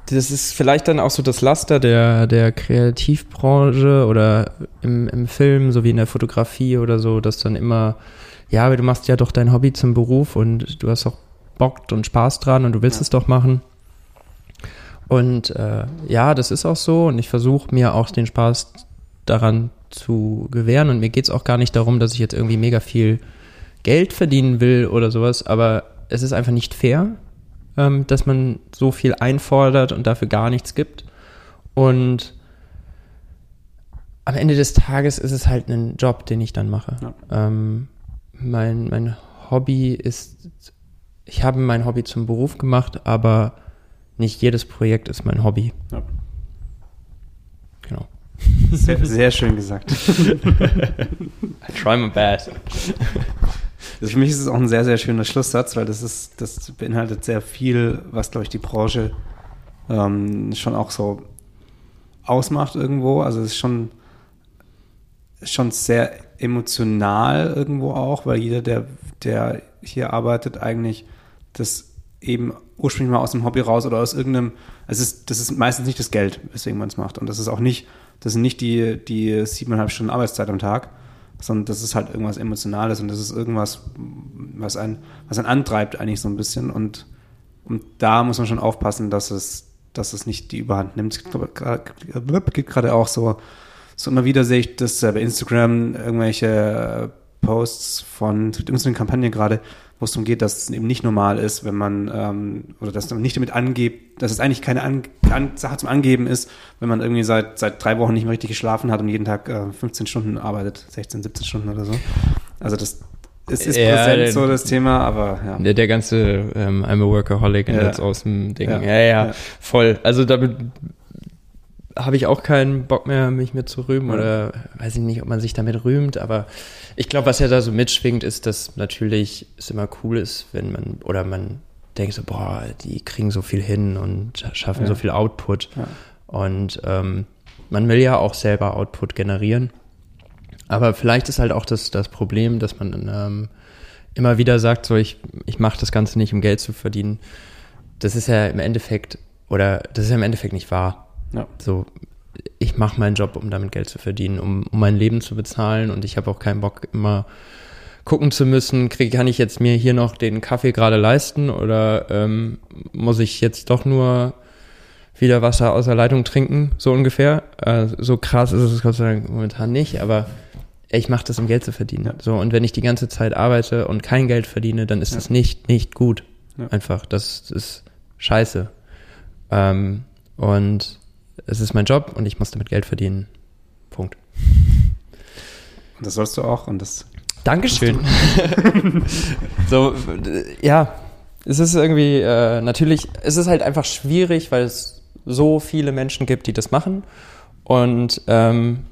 das ist vielleicht dann auch so das Laster der, der Kreativbranche oder im, im Film, so wie in der Fotografie oder so, dass dann immer, ja, du machst ja doch dein Hobby zum Beruf und du hast auch Bock und Spaß dran und du willst ja. es doch machen. Und äh, ja, das ist auch so und ich versuche mir auch den Spaß daran zu gewähren und mir geht es auch gar nicht darum, dass ich jetzt irgendwie mega viel Geld verdienen will oder sowas, aber es ist einfach nicht fair, ähm, dass man so viel einfordert und dafür gar nichts gibt. Und am Ende des Tages ist es halt ein Job, den ich dann mache. Ja. Ähm, mein, mein Hobby ist, ich habe mein Hobby zum Beruf gemacht, aber nicht jedes Projekt ist mein Hobby. Ja. Genau. Sehr, sehr schön gesagt. I try my best. Also für mich ist es auch ein sehr, sehr schöner Schlusssatz, weil das ist, das beinhaltet sehr viel, was, glaube ich, die Branche ähm, schon auch so ausmacht irgendwo. Also es ist schon, schon sehr emotional irgendwo auch, weil jeder, der, der hier arbeitet, eigentlich das eben ursprünglich mal aus dem Hobby raus oder aus irgendeinem, es ist, das ist meistens nicht das Geld, weswegen man es macht. Und das ist auch nicht, das sind nicht die, die siebeneinhalb Stunden Arbeitszeit am Tag, sondern das ist halt irgendwas Emotionales und das ist irgendwas, was einen, was einen antreibt eigentlich so ein bisschen und, und da muss man schon aufpassen, dass es, dass es nicht die Überhand nimmt. Es gibt gerade auch so, so immer wieder sehe ich das bei Instagram irgendwelche Posts von irgendeiner Kampagne gerade, wo es darum geht, dass es eben nicht normal ist, wenn man, ähm, oder dass man nicht damit angeht, dass es eigentlich keine An An Sache zum Angeben ist, wenn man irgendwie seit, seit drei Wochen nicht mehr richtig geschlafen hat und jeden Tag äh, 15 Stunden arbeitet, 16, 17 Stunden oder so. Also das es ist ja, präsent der, so das Thema, aber ja. Der, der ganze ähm, I'm a Workaholic ja. jetzt aus dem Ding. Ja. Ja, ja, ja, voll. Also damit habe ich auch keinen Bock mehr, mich mit zu rühmen oder weiß ich nicht, ob man sich damit rühmt, aber ich glaube, was ja da so mitschwingt, ist, dass natürlich es immer cool ist, wenn man oder man denkt so, boah, die kriegen so viel hin und schaffen ja. so viel Output ja. und ähm, man will ja auch selber Output generieren, aber vielleicht ist halt auch das, das Problem, dass man ähm, immer wieder sagt, so ich, ich mache das Ganze nicht, um Geld zu verdienen. Das ist ja im Endeffekt, oder das ist ja im Endeffekt nicht wahr. Ja. So, ich mache meinen Job, um damit Geld zu verdienen, um, um mein Leben zu bezahlen und ich habe auch keinen Bock, immer gucken zu müssen, krieg, kann ich jetzt mir hier noch den Kaffee gerade leisten oder ähm, muss ich jetzt doch nur wieder Wasser aus der Leitung trinken, so ungefähr. Äh, so krass ist es Gott sei Dank momentan nicht, aber ich mache das, um Geld zu verdienen. Ja. So, und wenn ich die ganze Zeit arbeite und kein Geld verdiene, dann ist ja. das nicht, nicht gut. Ja. Einfach, das ist scheiße. Ähm, und es ist mein Job und ich muss damit Geld verdienen. Punkt. Und das sollst du auch und das. Dankeschön. so, ja, es ist irgendwie, äh, natürlich, es ist halt einfach schwierig, weil es so viele Menschen gibt, die das machen. Und ähm,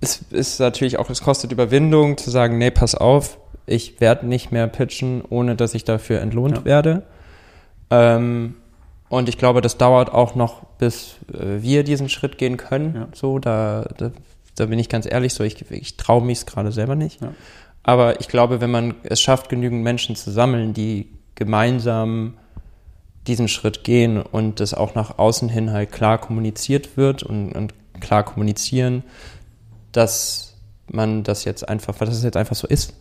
es ist natürlich auch, es kostet Überwindung zu sagen, nee, pass auf, ich werde nicht mehr pitchen, ohne dass ich dafür entlohnt ja. werde. Ähm, und ich glaube, das dauert auch noch, bis äh, wir diesen Schritt gehen können. Ja. So, da, da, da, bin ich ganz ehrlich, so ich, ich traue mich es gerade selber nicht. Ja. Aber ich glaube, wenn man es schafft, genügend Menschen zu sammeln, die gemeinsam diesen Schritt gehen und das auch nach außen hin halt klar kommuniziert wird und, und klar kommunizieren, dass man das jetzt einfach, dass es jetzt einfach so ist,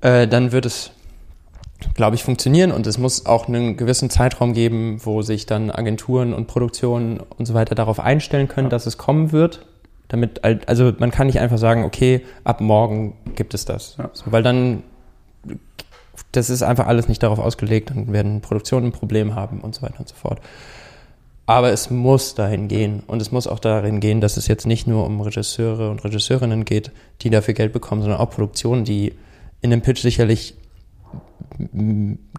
äh, dann wird es glaube ich, funktionieren und es muss auch einen gewissen Zeitraum geben, wo sich dann Agenturen und Produktionen und so weiter darauf einstellen können, ja. dass es kommen wird. Damit, also man kann nicht einfach sagen, okay, ab morgen gibt es das. Ja. So, weil dann, das ist einfach alles nicht darauf ausgelegt und werden Produktionen ein Problem haben und so weiter und so fort. Aber es muss dahin gehen und es muss auch darin gehen, dass es jetzt nicht nur um Regisseure und Regisseurinnen geht, die dafür Geld bekommen, sondern auch Produktionen, die in dem Pitch sicherlich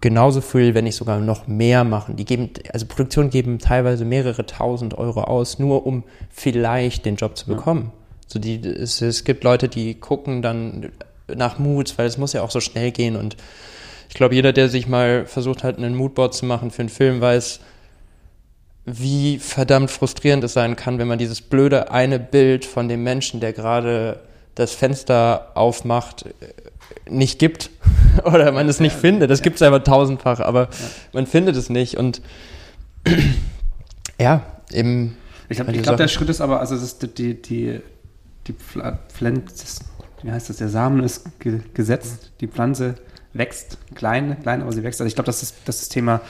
genauso viel, wenn nicht sogar noch mehr machen. Die geben, also Produktionen geben teilweise mehrere tausend Euro aus, nur um vielleicht den Job zu bekommen. Ja. So die, es, es gibt Leute, die gucken dann nach Moods, weil es muss ja auch so schnell gehen und ich glaube, jeder, der sich mal versucht hat, einen Moodboard zu machen für einen Film, weiß, wie verdammt frustrierend es sein kann, wenn man dieses blöde eine Bild von dem Menschen, der gerade das Fenster aufmacht, nicht gibt oder man es nicht ja, findet. Das ja. gibt es einfach tausendfach, aber ja. man findet es nicht. Und ja, eben. Ich glaube, glaub, der Schritt ist aber, also es ist die, die, die, Pflanze, wie heißt das, der Samen ist ge gesetzt, die Pflanze wächst, klein, klein, aber sie wächst. Also ich glaube, dass das, das Thema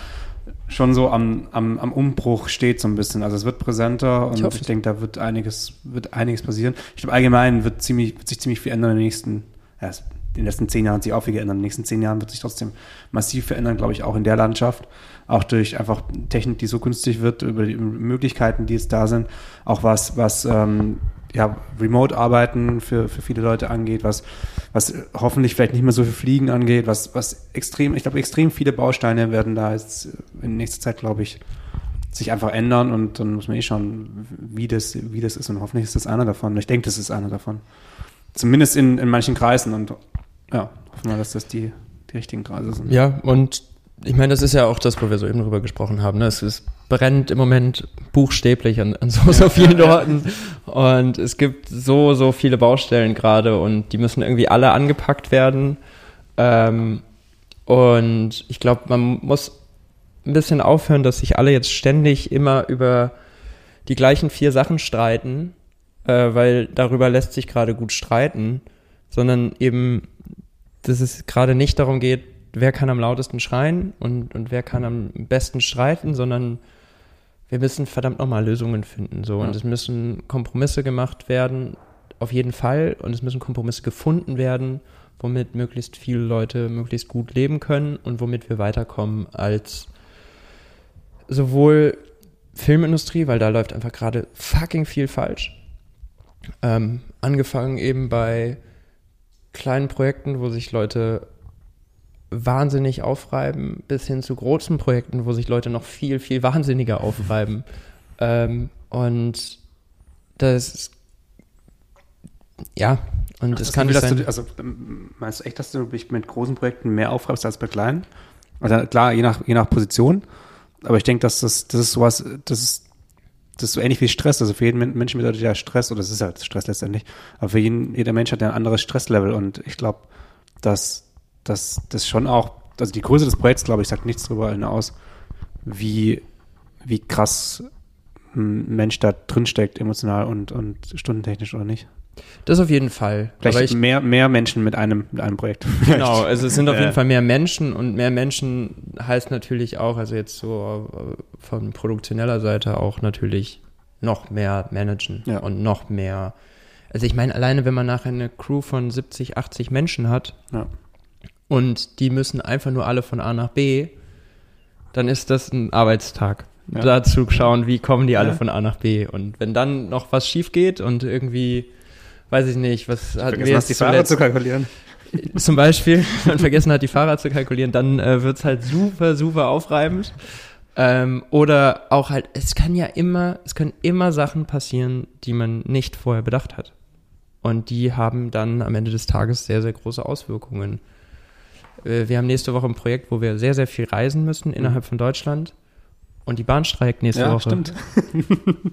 schon so am, am, am Umbruch steht so ein bisschen. Also es wird präsenter und ich, ich denke, da wird einiges, wird einiges passieren. Ich glaube, allgemein wird, ziemlich, wird sich ziemlich viel ändern in den nächsten, ja, den letzten zehn Jahren hat sich auch viel geändert. In den nächsten zehn Jahren wird sich trotzdem massiv verändern, glaube ich, auch in der Landschaft. Auch durch einfach Technik, die so günstig wird, über die Möglichkeiten, die jetzt da sind. Auch was, was ähm, ja, Remote-Arbeiten für, für viele Leute angeht, was, was hoffentlich vielleicht nicht mehr so viel Fliegen angeht, was, was extrem, ich glaube, extrem viele Bausteine werden da jetzt in nächster Zeit, glaube ich, sich einfach ändern und dann muss man eh schauen, wie das, wie das ist und hoffentlich ist das einer davon. Ich denke, das ist einer davon. Zumindest in, in manchen Kreisen und ja, hoffen wir, dass das die, die richtigen Kreise sind. Ja, und ich meine, das ist ja auch das, wo wir so eben drüber gesprochen haben. Ne? Es, es brennt im Moment buchstäblich an, an so, so vielen Orten. Und es gibt so, so viele Baustellen gerade und die müssen irgendwie alle angepackt werden. Ähm, und ich glaube, man muss ein bisschen aufhören, dass sich alle jetzt ständig immer über die gleichen vier Sachen streiten, äh, weil darüber lässt sich gerade gut streiten, sondern eben, dass es gerade nicht darum geht, wer kann am lautesten schreien und, und wer kann am besten streiten, sondern wir müssen verdammt nochmal Lösungen finden. So. Ja. Und es müssen Kompromisse gemacht werden, auf jeden Fall. Und es müssen Kompromisse gefunden werden, womit möglichst viele Leute möglichst gut leben können und womit wir weiterkommen als sowohl Filmindustrie, weil da läuft einfach gerade fucking viel falsch. Ähm, angefangen eben bei kleinen Projekten, wo sich Leute wahnsinnig aufreiben, bis hin zu großen Projekten, wo sich Leute noch viel, viel wahnsinniger aufreiben. Ähm, und das, ja, und das, das kann nicht sein. Du, also meinst du echt, dass du dich mit großen Projekten mehr aufreibst als bei kleinen? Also klar, je nach, je nach Position. Aber ich denke, dass das, das ist sowas, das ist, das ist so ähnlich wie Stress. Also für jeden Menschen bedeutet ja Stress, oder es ist halt Stress letztendlich. Aber für jeden, jeder Mensch hat ja ein anderes Stresslevel. Und ich glaube, dass dass das schon auch, also die Größe des Projekts, glaube ich, sagt nichts darüber aus, wie, wie krass ein Mensch da drin steckt, emotional und, und stundentechnisch oder nicht. Das auf jeden Fall. Vielleicht mehr, mehr Menschen mit einem, mit einem Projekt. Genau, also es sind auf jeden Fall mehr Menschen und mehr Menschen heißt natürlich auch, also jetzt so äh, von produktioneller Seite auch natürlich noch mehr managen ja. und noch mehr. Also ich meine, alleine wenn man nachher eine Crew von 70, 80 Menschen hat, ja und die müssen einfach nur alle von A nach B, dann ist das ein Arbeitstag. Ja. Dazu schauen, wie kommen die alle von A nach B. Und wenn dann noch was schief geht und irgendwie, weiß ich nicht, was hat wir jetzt die Fahrer zu kalkulieren. Zum Beispiel, man vergessen hat, die Fahrer zu kalkulieren, dann äh, wird es halt super, super aufreibend. Ähm, oder auch halt, es kann ja immer, es können immer Sachen passieren, die man nicht vorher bedacht hat. Und die haben dann am Ende des Tages sehr, sehr große Auswirkungen. Äh, wir haben nächste Woche ein Projekt, wo wir sehr, sehr viel reisen müssen mhm. innerhalb von Deutschland. Und die Bahn streikt nächste ja, Woche. Stimmt.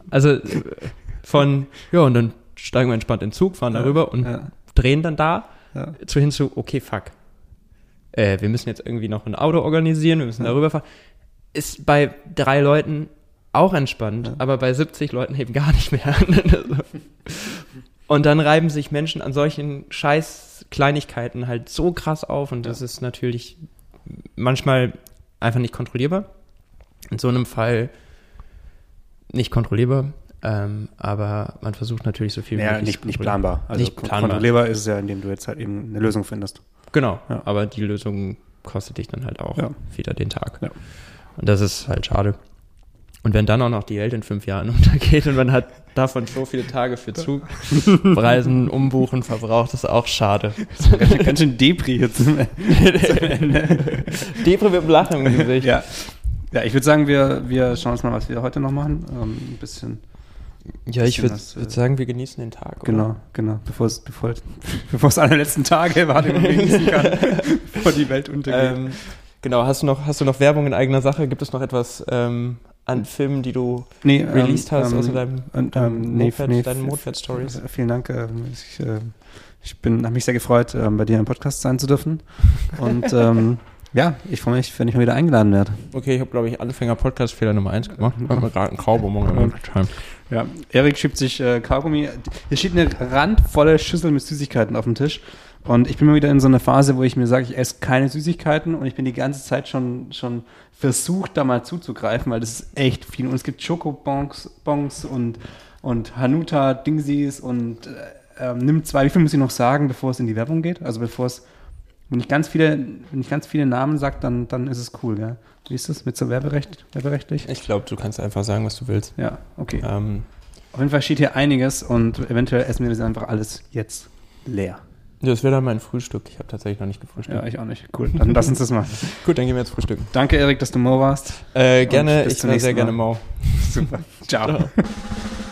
also von, ja, und dann steigen wir entspannt in den Zug, fahren ja, darüber und ja. drehen dann da ja. zu hin zu, okay, fuck. Äh, wir müssen jetzt irgendwie noch ein Auto organisieren, wir müssen darüber fahren. Ist bei drei Leuten auch entspannt, aber bei 70 Leuten eben gar nicht mehr. und dann reiben sich Menschen an solchen scheiß Kleinigkeiten halt so krass auf und das ist natürlich manchmal einfach nicht kontrollierbar. In so einem Fall nicht kontrollierbar, ähm, aber man versucht natürlich so viel ja, möglich nicht, nicht planbar. Also nicht planbar. kontrollierbar ist es ja, indem du jetzt halt eben eine Lösung findest. Genau, ja. aber die Lösung kostet dich dann halt auch ja. wieder den Tag. Ja. Und das ist halt schade. Und wenn dann auch noch die Welt in fünf Jahren untergeht und man hat davon so viele Tage für Zugreisen, Umbuchen verbraucht, ist auch schade. Ganz, ganz schön Depri jetzt zum Ende. Depri mit dem Lachen im Gesicht. Ja, ja ich würde sagen, wir, wir schauen uns mal, was wir heute noch machen. Ähm, ein bisschen. Ja, ich würde würd sagen, wir genießen den Tag. Oder? Genau, genau. Bevor es bevor, bevor es alle letzten Tage war, die man genießen kann, bevor die Welt untergeht. Ähm, genau, hast du, noch, hast du noch Werbung in eigener Sache? Gibt es noch etwas ähm, an Filmen, die du nee, released ähm, hast, außer deinem, ähm, deinem nee, Moped, nee, deinen Moped-Stories? Vielen Dank. Ähm, ich, äh, ich habe mich sehr gefreut, ähm, bei dir im Podcast sein zu dürfen. Und ähm, ja, ich freue mich, wenn ich mal wieder eingeladen werde. Okay, ich habe, glaube ich, Anfänger-Podcast-Fehler Nummer 1 gemacht. Ich habe gerade einen Kaugummi Ja, Erik schiebt sich äh, Kaugummi. Hier steht eine randvolle Schüssel mit Süßigkeiten auf dem Tisch. Und ich bin mal wieder in so einer Phase, wo ich mir sage, ich esse keine Süßigkeiten und ich bin die ganze Zeit schon, schon versucht, da mal zuzugreifen, weil das ist echt viel. Und es gibt Schokobons Bongs und, und Hanuta Dingsies und äh, ähm, nimmt zwei. Wie viel muss ich noch sagen, bevor es in die Werbung geht? Also bevor es, wenn ich ganz viele, wenn ich ganz viele Namen sage, dann, dann ist es cool, gell? Wie ist das mit so Werberecht, werberechtlich? Ich glaube, du kannst einfach sagen, was du willst. Ja, okay. Ähm, Auf jeden Fall steht hier einiges und eventuell essen wir das einfach alles jetzt leer. Ja, das wäre dann mein Frühstück. Ich habe tatsächlich noch nicht gefrühstückt. Ja, ich auch nicht. Cool, dann lass uns das machen. Gut, dann gehen wir jetzt frühstücken. Danke, Erik, dass du Mo warst. Äh, gerne, ich war sehr Mal. gerne Mo. Super. Ciao. Ciao.